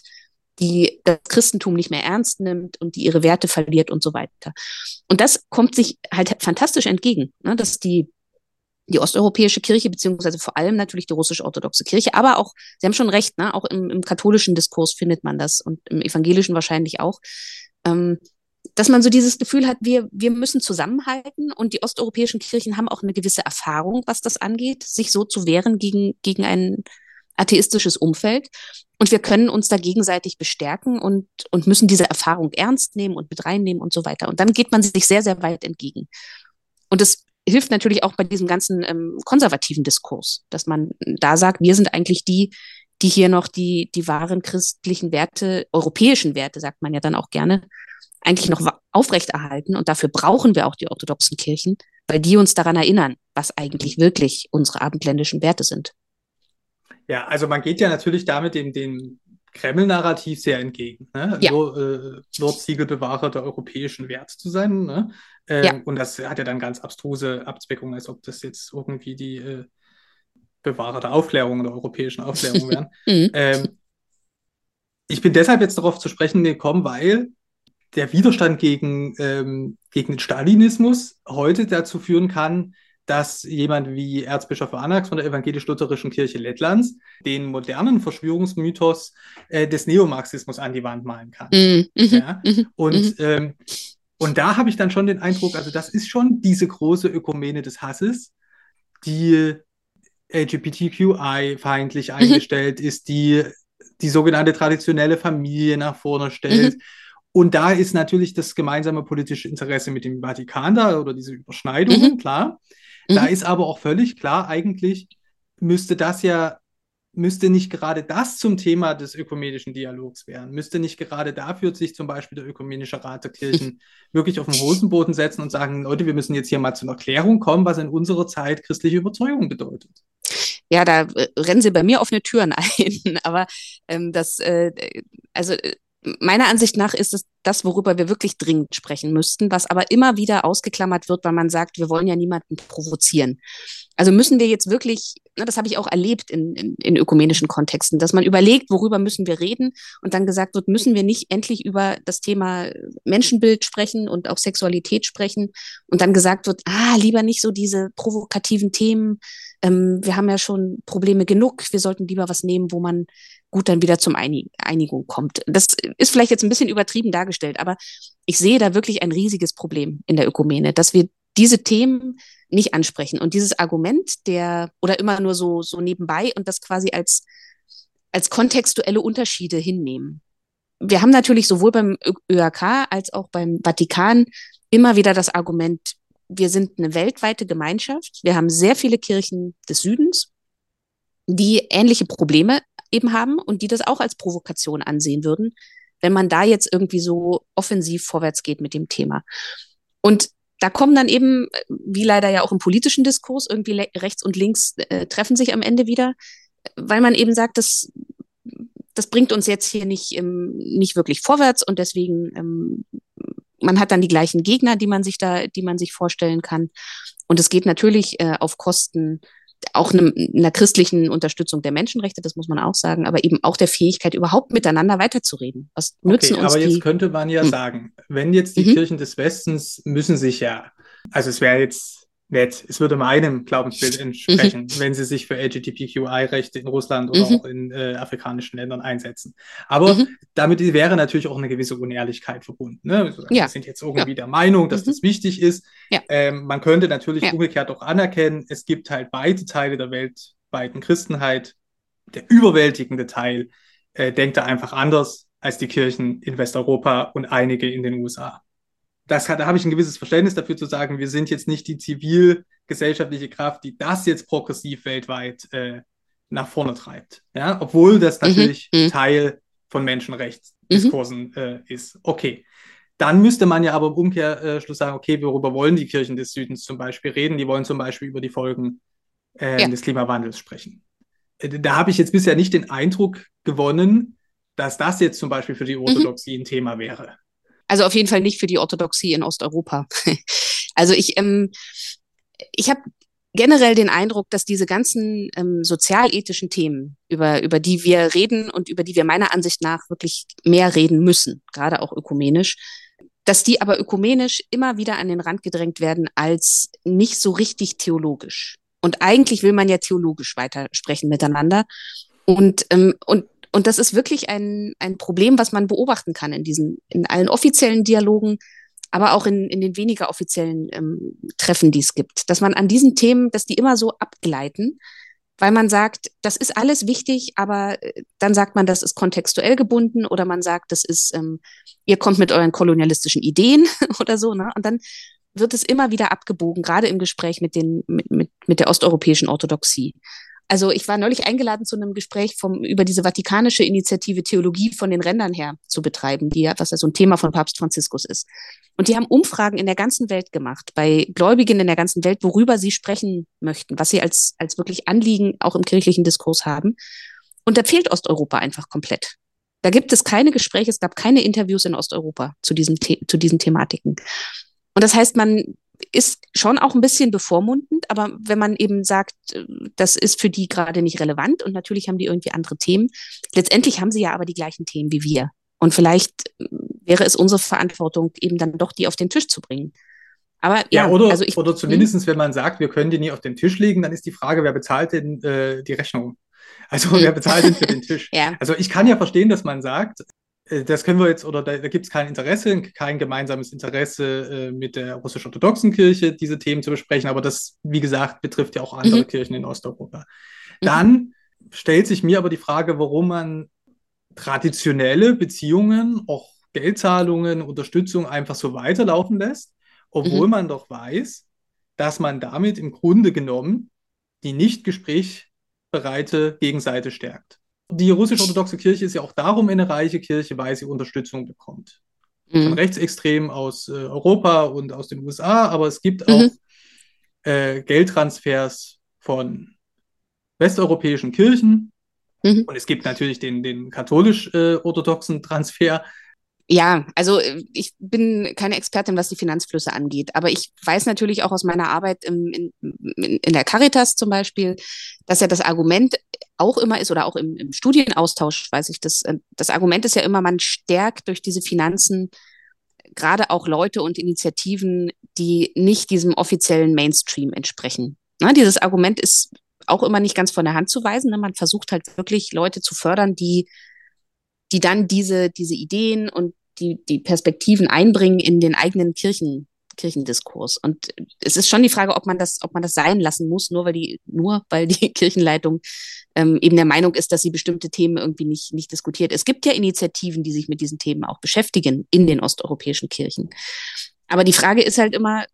die das Christentum nicht mehr ernst nimmt und die ihre Werte verliert und so weiter. Und das kommt sich halt fantastisch entgegen, ne? dass die die osteuropäische Kirche, beziehungsweise vor allem natürlich die russisch-orthodoxe Kirche, aber auch, Sie haben schon recht, ne, auch im, im katholischen Diskurs findet man das und im evangelischen wahrscheinlich auch, ähm, dass man so dieses Gefühl hat, wir, wir müssen zusammenhalten und die osteuropäischen Kirchen haben auch eine gewisse Erfahrung, was das angeht, sich so zu wehren gegen, gegen ein atheistisches Umfeld. Und wir können uns da gegenseitig bestärken und, und müssen diese Erfahrung ernst nehmen und mit reinnehmen und so weiter. Und dann geht man sich sehr, sehr weit entgegen. Und das hilft natürlich auch bei diesem ganzen ähm, konservativen Diskurs, dass man da sagt, wir sind eigentlich die, die hier noch die, die wahren christlichen Werte, europäischen Werte, sagt man ja dann auch gerne, eigentlich noch aufrechterhalten. Und dafür brauchen wir auch die orthodoxen Kirchen, weil die uns daran erinnern, was eigentlich wirklich unsere abendländischen Werte sind. Ja, also man geht ja natürlich damit dem, dem Kreml-Narrativ sehr entgegen. Ne? Ja. Nur, äh, der europäischen Werte zu sein. Ne? Ähm, ja. Und das hat ja dann ganz abstruse Abzweckungen, als ob das jetzt irgendwie die äh, Bewahrer der Aufklärung, der europäischen Aufklärung wären. mhm. ähm, ich bin deshalb jetzt darauf zu sprechen gekommen, weil der Widerstand gegen, ähm, gegen den Stalinismus heute dazu führen kann, dass jemand wie Erzbischof Anax von der evangelisch-lutherischen Kirche Lettlands den modernen Verschwörungsmythos äh, des Neomarxismus an die Wand malen kann. Mm, ja? mm, und, mm. Ähm, und da habe ich dann schon den Eindruck, also das ist schon diese große Ökumene des Hasses, die LGBTQI-feindlich mhm. eingestellt ist, die die sogenannte traditionelle Familie nach vorne stellt. Mhm. Und da ist natürlich das gemeinsame politische Interesse mit dem Vatikan da oder diese Überschneidungen, mhm. klar. Da mhm. ist aber auch völlig klar, eigentlich müsste das ja, müsste nicht gerade das zum Thema des ökumenischen Dialogs werden, müsste nicht gerade dafür sich zum Beispiel der ökumenische Rat der Kirchen wirklich auf den Hosenboden setzen und sagen, Leute, wir müssen jetzt hier mal zu einer Klärung kommen, was in unserer Zeit christliche Überzeugung bedeutet ja, da äh, rennen sie bei mir offene Türen ein. Aber ähm, das, äh, also äh, meiner Ansicht nach ist es das, worüber wir wirklich dringend sprechen müssten, was aber immer wieder ausgeklammert wird, weil man sagt, wir wollen ja niemanden provozieren. Also müssen wir jetzt wirklich, ne, das habe ich auch erlebt in, in, in ökumenischen Kontexten, dass man überlegt, worüber müssen wir reden und dann gesagt wird, müssen wir nicht endlich über das Thema Menschenbild sprechen und auch Sexualität sprechen und dann gesagt wird, ah, lieber nicht so diese provokativen Themen. Ähm, wir haben ja schon Probleme genug, wir sollten lieber was nehmen, wo man gut dann wieder zum Einig Einigung kommt. Das ist vielleicht jetzt ein bisschen übertrieben dargestellt, aber ich sehe da wirklich ein riesiges Problem in der Ökumene, dass wir diese Themen nicht ansprechen. Und dieses Argument der, oder immer nur so, so nebenbei und das quasi als, als kontextuelle Unterschiede hinnehmen. Wir haben natürlich sowohl beim ÖAK als auch beim Vatikan immer wieder das Argument, wir sind eine weltweite Gemeinschaft. Wir haben sehr viele Kirchen des Südens, die ähnliche Probleme eben haben und die das auch als Provokation ansehen würden, wenn man da jetzt irgendwie so offensiv vorwärts geht mit dem Thema. Und da kommen dann eben, wie leider ja auch im politischen Diskurs, irgendwie rechts und links äh, treffen sich am Ende wieder, weil man eben sagt, das, das bringt uns jetzt hier nicht, ähm, nicht wirklich vorwärts und deswegen, ähm, man hat dann die gleichen Gegner, die man sich da, die man sich vorstellen kann. Und es geht natürlich äh, auf Kosten auch einem, einer christlichen Unterstützung der Menschenrechte, das muss man auch sagen, aber eben auch der Fähigkeit, überhaupt miteinander weiterzureden. Was nützen okay, uns aber die? jetzt könnte man ja hm. sagen, wenn jetzt die mhm. Kirchen des Westens müssen sich ja, also es wäre jetzt nett, es würde meinem Glaubensbild entsprechen, mhm. wenn sie sich für LGBTQI-Rechte in Russland oder mhm. auch in äh, afrikanischen Ländern einsetzen. Aber mhm. damit wäre natürlich auch eine gewisse Unehrlichkeit verbunden. Ne? Also, ja. Wir sind jetzt irgendwie ja. der Meinung, dass das mhm. wichtig ist. Ja. Ähm, man könnte natürlich umgekehrt auch anerkennen, es gibt halt beide Teile der weltweiten Christenheit. Der überwältigende Teil äh, denkt da einfach anders als die Kirchen in Westeuropa und einige in den USA das, da habe ich ein gewisses Verständnis dafür zu sagen, wir sind jetzt nicht die zivilgesellschaftliche Kraft, die das jetzt progressiv weltweit äh, nach vorne treibt. Ja, obwohl das mhm, natürlich mhm. Teil von Menschenrechtsdiskursen mhm. äh, ist. Okay. Dann müsste man ja aber im Umkehrschluss sagen, okay, worüber wollen die Kirchen des Südens zum Beispiel reden? Die wollen zum Beispiel über die Folgen äh, ja. des Klimawandels sprechen. Äh, da habe ich jetzt bisher nicht den Eindruck gewonnen, dass das jetzt zum Beispiel für die mhm. Orthodoxie mhm. ein Thema wäre. Also auf jeden Fall nicht für die Orthodoxie in Osteuropa. also ich, ähm, ich habe generell den Eindruck, dass diese ganzen ähm, sozialethischen Themen, über, über die wir reden und über die wir meiner Ansicht nach wirklich mehr reden müssen, gerade auch ökumenisch, dass die aber ökumenisch immer wieder an den Rand gedrängt werden als nicht so richtig theologisch. Und eigentlich will man ja theologisch weitersprechen miteinander. Und, ähm, und und das ist wirklich ein, ein Problem, was man beobachten kann in diesen, in allen offiziellen Dialogen, aber auch in, in den weniger offiziellen ähm, Treffen, die es gibt. Dass man an diesen Themen, dass die immer so abgleiten, weil man sagt, das ist alles wichtig, aber äh, dann sagt man, das ist kontextuell gebunden oder man sagt, das ist, ähm, ihr kommt mit euren kolonialistischen Ideen oder so, ne? Und dann wird es immer wieder abgebogen, gerade im Gespräch mit, den, mit, mit, mit der osteuropäischen Orthodoxie. Also ich war neulich eingeladen zu einem Gespräch vom, über diese vatikanische Initiative Theologie von den Rändern her zu betreiben, die ja, was ja so ein Thema von Papst Franziskus ist. Und die haben Umfragen in der ganzen Welt gemacht, bei Gläubigen in der ganzen Welt, worüber sie sprechen möchten, was sie als, als wirklich Anliegen auch im kirchlichen Diskurs haben. Und da fehlt Osteuropa einfach komplett. Da gibt es keine Gespräche, es gab keine Interviews in Osteuropa zu, diesem zu diesen Thematiken. Und das heißt, man ist schon auch ein bisschen bevormundend, aber wenn man eben sagt, äh, das ist für die gerade nicht relevant und natürlich haben die irgendwie andere Themen, letztendlich haben sie ja aber die gleichen Themen wie wir. Und vielleicht äh, wäre es unsere Verantwortung, eben dann doch die auf den Tisch zu bringen. Aber ja, ja oder, also ich, oder zumindest, wenn man sagt, wir können die nie auf den Tisch legen, dann ist die Frage, wer bezahlt denn äh, die Rechnung? Also wer bezahlt denn für den Tisch? ja. Also ich kann ja verstehen, dass man sagt, das können wir jetzt, oder da, da gibt es kein Interesse, kein gemeinsames Interesse äh, mit der russisch-orthodoxen Kirche, diese Themen zu besprechen, aber das, wie gesagt, betrifft ja auch andere mhm. Kirchen in Osteuropa. Mhm. Dann stellt sich mir aber die Frage, warum man traditionelle Beziehungen, auch Geldzahlungen, Unterstützung einfach so weiterlaufen lässt, obwohl mhm. man doch weiß, dass man damit im Grunde genommen die nicht gesprächbereite Gegenseite stärkt die russisch-orthodoxe Kirche ist ja auch darum eine reiche Kirche, weil sie Unterstützung bekommt. Mhm. Von Rechtsextremen aus äh, Europa und aus den USA, aber es gibt mhm. auch äh, Geldtransfers von westeuropäischen Kirchen Mhm. Und es gibt natürlich den, den katholisch-orthodoxen äh, Transfer. Ja, also äh, ich bin keine Expertin, was die Finanzflüsse angeht, aber ich weiß natürlich auch aus meiner Arbeit im, in, in der Caritas zum Beispiel, dass ja das Argument auch immer ist oder auch im, im Studienaustausch weiß ich das, äh, das Argument ist ja immer, man stärkt durch diese Finanzen gerade auch Leute und Initiativen, die nicht diesem offiziellen Mainstream entsprechen. Na, dieses Argument ist auch immer nicht ganz von der Hand zu weisen. Ne? Man versucht halt wirklich Leute zu fördern, die, die dann diese, diese Ideen und die, die Perspektiven einbringen in den eigenen Kirchen, Kirchendiskurs. Und es ist schon die Frage, ob man das, ob man das sein lassen muss, nur weil die, nur weil die Kirchenleitung ähm, eben der Meinung ist, dass sie bestimmte Themen irgendwie nicht, nicht diskutiert. Es gibt ja Initiativen, die sich mit diesen Themen auch beschäftigen in den osteuropäischen Kirchen. Aber die Frage ist halt immer,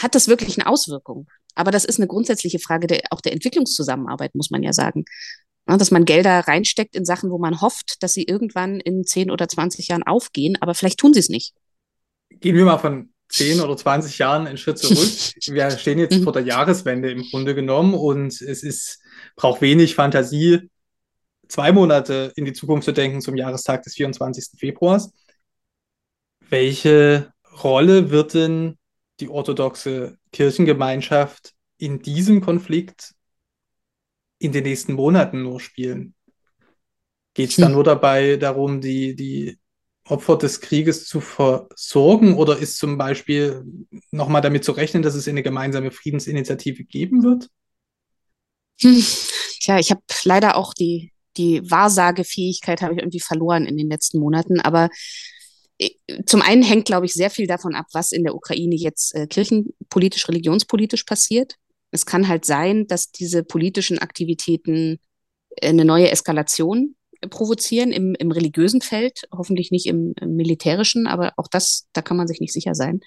hat das wirklich eine Auswirkung? Aber das ist eine grundsätzliche Frage der, auch der Entwicklungszusammenarbeit, muss man ja sagen. Ja, dass man Gelder reinsteckt in Sachen, wo man hofft, dass sie irgendwann in 10 oder 20 Jahren aufgehen, aber vielleicht tun sie es nicht. Gehen wir mal von 10 oder 20 Jahren einen Schritt zurück. Wir stehen jetzt mhm. vor der Jahreswende im Grunde genommen und es ist, braucht wenig Fantasie, zwei Monate in die Zukunft zu denken zum Jahrestag des 24. Februars. Welche Rolle wird denn die orthodoxe Kirchengemeinschaft in diesem Konflikt in den nächsten Monaten nur spielen? Geht es dann hm. nur dabei darum, die, die Opfer des Krieges zu versorgen oder ist zum Beispiel nochmal damit zu rechnen, dass es eine gemeinsame Friedensinitiative geben wird? Hm. Tja, ich habe leider auch die, die Wahrsagefähigkeit habe ich irgendwie verloren in den letzten Monaten, aber äh, zum einen hängt, glaube ich, sehr viel davon ab, was in der Ukraine jetzt äh, kirchenpolitisch, religionspolitisch passiert. Es kann halt sein, dass diese politischen Aktivitäten äh, eine neue Eskalation provozieren im, im religiösen Feld, hoffentlich nicht im, im militärischen, aber auch das, da kann man sich nicht sicher sein.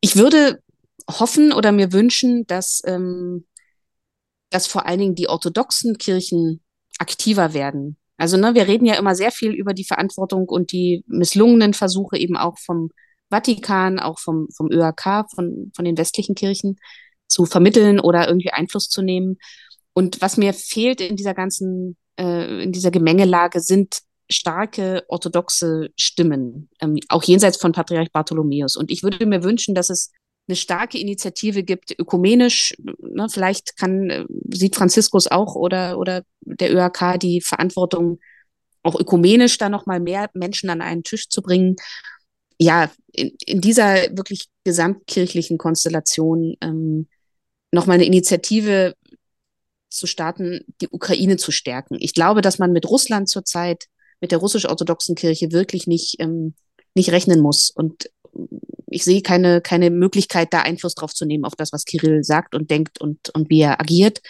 Ich würde hoffen oder mir wünschen, dass, ähm, dass vor allen Dingen die orthodoxen Kirchen aktiver werden. Also ne, wir reden ja immer sehr viel über die Verantwortung und die misslungenen Versuche eben auch vom Vatikan, auch vom, vom ÖAK, von, von den westlichen Kirchen zu vermitteln oder irgendwie Einfluss zu nehmen. Und was mir fehlt in dieser ganzen äh, in dieser Gemengelage sind starke orthodoxe Stimmen, ähm, auch jenseits von Patriarch Bartholomäus. Und ich würde mir wünschen, dass es eine starke Initiative gibt, ökumenisch, ne, vielleicht kann, äh, sieht Franziskus auch oder, oder der ÖAK die Verantwortung, auch ökumenisch da nochmal mehr Menschen an einen Tisch zu bringen. Ja, in, in dieser wirklich gesamtkirchlichen Konstellation ähm, nochmal eine Initiative zu starten, die Ukraine zu stärken. Ich glaube, dass man mit Russland zurzeit, mit der russisch-orthodoxen Kirche wirklich nicht, ähm, nicht rechnen muss. Und ich sehe keine, keine Möglichkeit, da Einfluss drauf zu nehmen, auf das, was Kirill sagt und denkt und, und wie er agiert.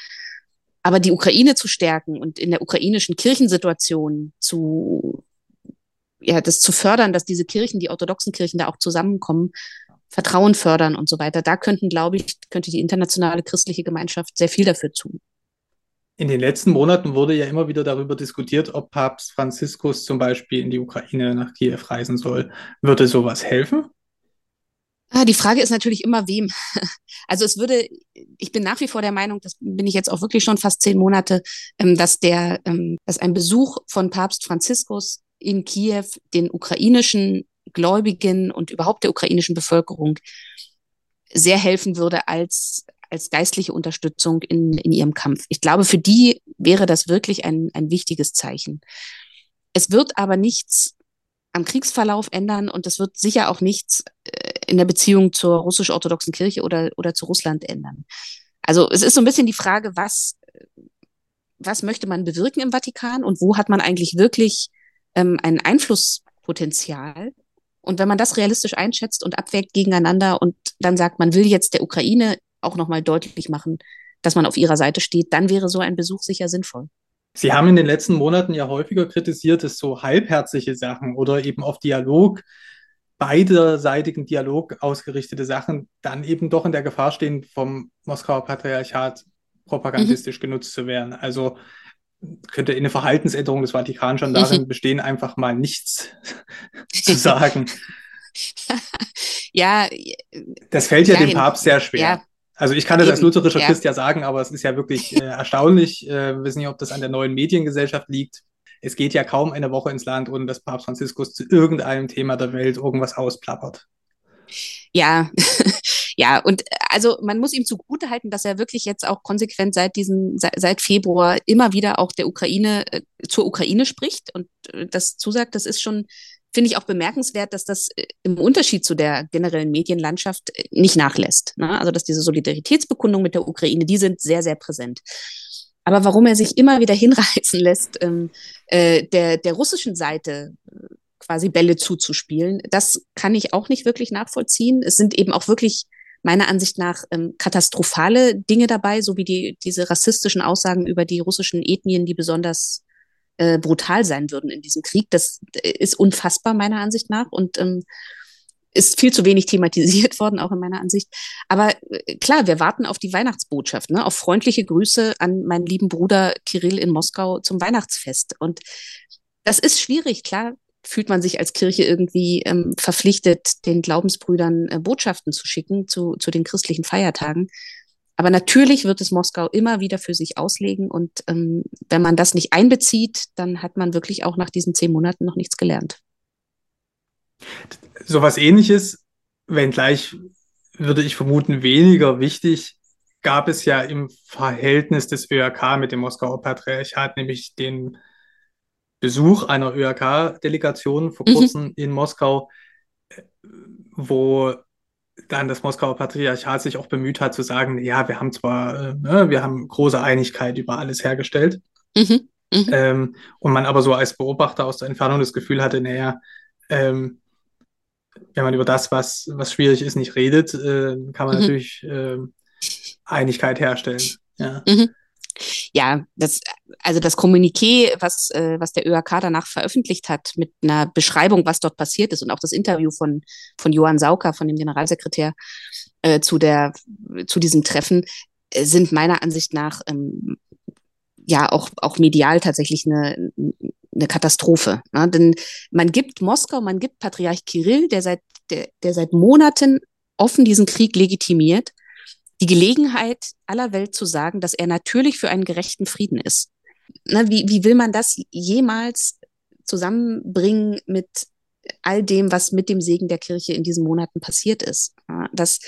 Aber die Ukraine zu stärken und in der ukrainischen Kirchensituation zu, ja, das zu fördern, dass diese Kirchen, die orthodoxen Kirchen da auch zusammenkommen, Vertrauen fördern und so weiter. Da könnten, glaube ich, könnte die internationale christliche Gemeinschaft sehr viel dafür tun. In den letzten Monaten wurde ja immer wieder darüber diskutiert, ob Papst Franziskus zum Beispiel in die Ukraine nach Kiew reisen soll. Würde sowas helfen? Ah, die Frage ist natürlich immer wem. Also es würde, ich bin nach wie vor der Meinung, das bin ich jetzt auch wirklich schon fast zehn Monate, ähm, dass der, ähm, dass ein Besuch von Papst Franziskus in Kiew den ukrainischen Gläubigen und überhaupt der ukrainischen Bevölkerung sehr helfen würde als als geistliche Unterstützung in, in ihrem Kampf. Ich glaube, für die wäre das wirklich ein, ein wichtiges Zeichen. Es wird aber nichts am Kriegsverlauf ändern und es wird sicher auch nichts äh, in der Beziehung zur russisch-orthodoxen Kirche oder, oder zu Russland ändern. Also es ist so ein bisschen die Frage, was, was möchte man bewirken im Vatikan und wo hat man eigentlich wirklich ähm, ein Einflusspotenzial? Und wenn man das realistisch einschätzt und abwägt gegeneinander und dann sagt, man will jetzt der Ukraine auch nochmal deutlich machen, dass man auf ihrer Seite steht, dann wäre so ein Besuch sicher sinnvoll. Sie haben in den letzten Monaten ja häufiger kritisiert, dass so halbherzige Sachen oder eben auf Dialog, beiderseitigen Dialog ausgerichtete Sachen dann eben doch in der Gefahr stehen, vom Moskauer Patriarchat propagandistisch mhm. genutzt zu werden. Also könnte eine Verhaltensänderung des Vatikan schon darin bestehen, einfach mal nichts zu sagen. ja. Das fällt ja, ja dem Papst sehr schwer. Ja, Also ich kann das Eben, als lutherischer ja. Christ ja sagen, aber es ist ja wirklich äh, erstaunlich. Äh, wir wissen nicht, ob das an der neuen Mediengesellschaft liegt. Es geht ja kaum eine Woche ins Land, ohne dass Papst Franziskus zu irgendeinem Thema der Welt irgendwas ausplappert. Ja, ja, und also man muss ihm zugutehalten, dass er wirklich jetzt auch konsequent seit diesem, seit Februar immer wieder auch der Ukraine, äh, zur Ukraine spricht und äh, das zusagt, das ist schon finde ich auch bemerkenswert, dass das äh, im Unterschied zu der generellen Medienlandschaft äh, nicht nachlässt. Ne? Also dass diese Solidaritätsbekundungen mit der Ukraine, die sind sehr, sehr präsent. Aber warum er sich immer wieder hinreißen lässt, ähm, äh, der, der russischen Seite äh, quasi Bälle zuzuspielen, das kann ich auch nicht wirklich nachvollziehen. Es sind eben auch wirklich meiner Ansicht nach ähm, katastrophale Dinge dabei, so wie die, diese rassistischen Aussagen über die russischen Ethnien, die besonders äh, brutal sein würden in diesem Krieg. Das äh, ist unfassbar meiner Ansicht nach und ähm, ist viel zu wenig thematisiert worden, auch in meiner Ansicht. Aber äh, klar, wir warten auf die Weihnachtsbotschaft, ne? auf freundliche Grüße an meinen lieben Bruder Kirill in Moskau zum Weihnachtsfest. Und das ist schwierig, klar fühlt man sich als Kirche irgendwie ähm, verpflichtet, den Glaubensbrüdern äh, Botschaften zu schicken zu, zu den christlichen Feiertagen. Aber natürlich wird es Moskau immer wieder für sich auslegen. Und ähm, wenn man das nicht einbezieht, dann hat man wirklich auch nach diesen zehn Monaten noch nichts gelernt. So was ähnliches, wenngleich würde ich vermuten, weniger wichtig, gab es ja im Verhältnis des ÖRK mit dem Moskauer Patriarchat, nämlich den Besuch einer ÖRK-Delegation vor mhm. kurzem mhm. in Moskau, wo dann das Moskauer Patriarchat sich auch bemüht hat zu sagen, ja, wir haben zwar, äh, ne, wir haben große Einigkeit über alles hergestellt. Mhm, mh. ähm, und man aber so als Beobachter aus der Entfernung das Gefühl hatte, naja, ähm, wenn man über das, was, was schwierig ist, nicht redet, äh, kann man mhm. natürlich äh, Einigkeit herstellen. Ja. Ja, das, also das Kommuniqué, was, äh, was der ÖAK danach veröffentlicht hat, mit einer Beschreibung, was dort passiert ist und auch das Interview von, von Johann Sauker, von dem Generalsekretär, äh, zu, der, zu diesem Treffen, äh, sind meiner Ansicht nach ähm, ja auch, auch medial tatsächlich eine, eine Katastrophe. Ne? Denn man gibt Moskau, man gibt Patriarch Kirill, der seit, der, der seit Monaten offen diesen Krieg legitimiert, die Gelegenheit aller Welt zu sagen, dass er natürlich für einen gerechten Frieden ist. Na, wie, wie will man das jemals zusammenbringen mit all dem, was mit dem Segen der Kirche in diesen Monaten passiert ist? Das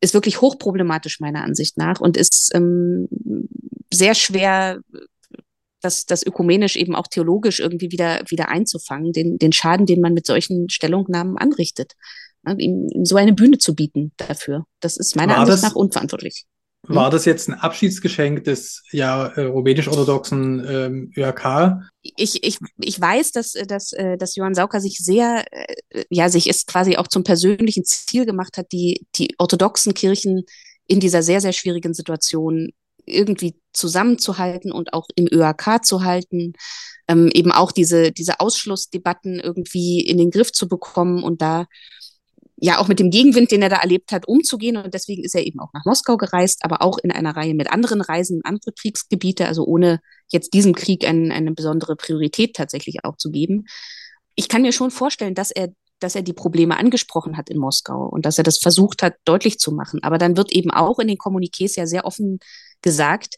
ist wirklich hochproblematisch meiner Ansicht nach und ist ähm, sehr schwer, das, das ökumenisch eben auch theologisch irgendwie wieder, wieder einzufangen, den, den Schaden, den man mit solchen Stellungnahmen anrichtet ihm, ihm, so eine Bühne zu bieten dafür. Das ist meiner war Ansicht das, nach unverantwortlich. Hm? War das jetzt ein Abschiedsgeschenk des ja äh, rumänisch-orthodoxen ähm, ÖRK? Ich, ich, ich weiß, dass, dass, äh, dass Johann Sauker sich sehr, äh, ja, sich ist quasi auch zum persönlichen Ziel gemacht hat, die, die orthodoxen Kirchen in dieser sehr, sehr schwierigen Situation irgendwie zusammenzuhalten und auch im ÖAK zu halten, ähm, eben auch diese, diese Ausschlussdebatten irgendwie in den Griff zu bekommen und da ja auch mit dem Gegenwind, den er da erlebt hat, umzugehen. Und deswegen ist er eben auch nach Moskau gereist, aber auch in einer Reihe mit anderen Reisen in andere Kriegsgebiete, also ohne jetzt diesem Krieg ein, eine besondere Priorität tatsächlich auch zu geben. Ich kann mir schon vorstellen, dass er dass er die Probleme angesprochen hat in Moskau und dass er das versucht hat, deutlich zu machen. Aber dann wird eben auch in den Kommuniqués ja sehr offen gesagt,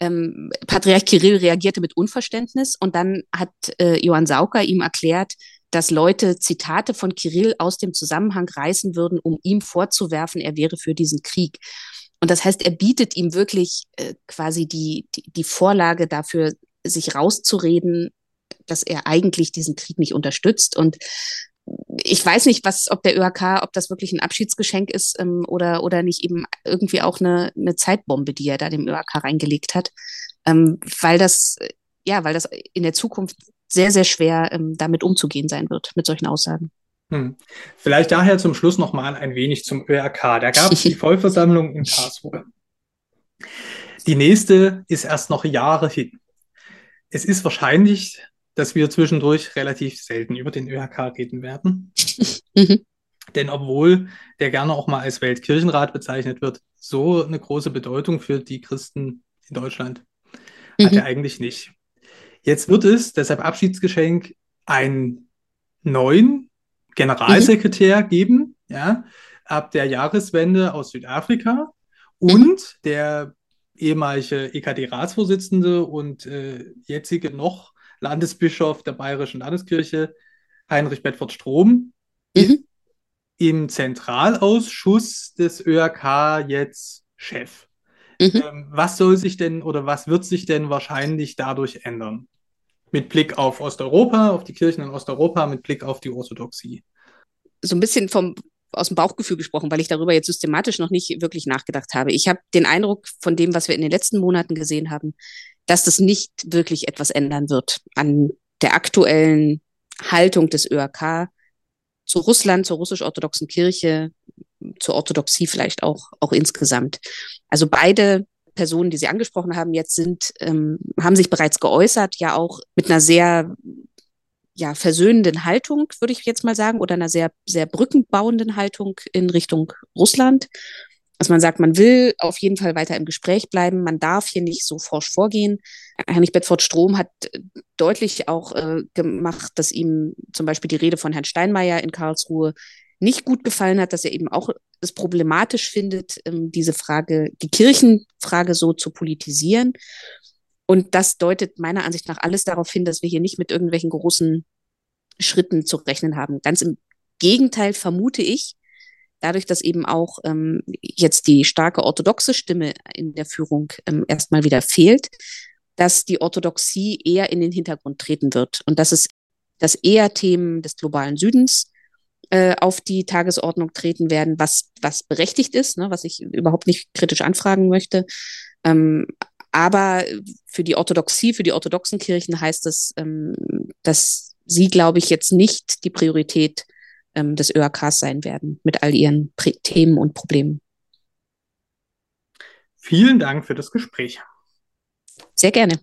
ähm, Patriarch Kirill reagierte mit Unverständnis und dann hat äh, Johann Sauker ihm erklärt, dass Leute Zitate von Kirill aus dem Zusammenhang reißen würden, um ihm vorzuwerfen, er wäre für diesen Krieg. Und das heißt, er bietet ihm wirklich äh, quasi die, die, die Vorlage dafür, sich rauszureden, dass er eigentlich diesen Krieg nicht unterstützt. Und ich weiß nicht, was, ob der ÖAK, ob das wirklich ein Abschiedsgeschenk ist ähm, oder, oder nicht eben irgendwie auch eine, eine Zeitbombe, die er da dem ÖAK reingelegt hat. Ähm, weil das, ja, weil das in der Zukunft sehr, sehr schwer ähm, damit umzugehen sein wird, mit solchen Aussagen. Hm. Vielleicht daher zum Schluss noch mal ein wenig zum ÖRK. Da gab es die Vollversammlung in Karlsruhe. Die nächste ist erst noch Jahre hin. Es ist wahrscheinlich, dass wir zwischendurch relativ selten über den ÖRK reden werden. Mhm. Denn obwohl der gerne auch mal als Weltkirchenrat bezeichnet wird, so eine große Bedeutung für die Christen in Deutschland mhm. hat er eigentlich nicht. Jetzt wird es, deshalb Abschiedsgeschenk, einen neuen Generalsekretär mhm. geben, ja, ab der Jahreswende aus Südafrika. und der ehemalige EKD-Ratsvorsitzende und äh, jetzige noch Landesbischof der Bayerischen Landeskirche, Heinrich Bedford Strom, mhm. im Zentralausschuss des ÖRK jetzt Chef. Mhm. Ähm, was soll sich denn oder was wird sich denn wahrscheinlich dadurch ändern? Mit Blick auf Osteuropa, auf die Kirchen in Osteuropa, mit Blick auf die Orthodoxie. So ein bisschen vom, aus dem Bauchgefühl gesprochen, weil ich darüber jetzt systematisch noch nicht wirklich nachgedacht habe. Ich habe den Eindruck von dem, was wir in den letzten Monaten gesehen haben, dass das nicht wirklich etwas ändern wird an der aktuellen Haltung des ÖRK zu Russland, zur russisch-orthodoxen Kirche, zur Orthodoxie vielleicht auch, auch insgesamt. Also beide Personen, die Sie angesprochen haben, jetzt sind, ähm, haben sich bereits geäußert, ja auch mit einer sehr ja, versöhnenden Haltung, würde ich jetzt mal sagen, oder einer sehr, sehr brückenbauenden Haltung in Richtung Russland. Dass man sagt, man will auf jeden Fall weiter im Gespräch bleiben, man darf hier nicht so forsch vorgehen. Heinrich Bedford Strom hat deutlich auch äh, gemacht, dass ihm zum Beispiel die Rede von Herrn Steinmeier in Karlsruhe nicht gut gefallen hat, dass er eben auch es problematisch findet, ähm, diese Frage, die Kirchenfrage so zu politisieren. Und das deutet meiner Ansicht nach alles darauf hin, dass wir hier nicht mit irgendwelchen großen Schritten zu rechnen haben. Ganz im Gegenteil vermute ich, dadurch, dass eben auch ähm, jetzt die starke orthodoxe Stimme in der Führung ähm, erstmal wieder fehlt, dass die Orthodoxie eher in den Hintergrund treten wird und dass es dass eher Themen des globalen Südens äh, auf die Tagesordnung treten werden, was, was berechtigt ist, ne, was ich überhaupt nicht kritisch anfragen möchte. Ähm, aber für die Orthodoxie, für die orthodoxen Kirchen heißt es, ähm, dass sie, glaube ich, jetzt nicht die Priorität ähm, des ÖAKs sein werden mit all ihren Prä Themen und Problemen. Vielen Dank für das Gespräch. Sehr gerne.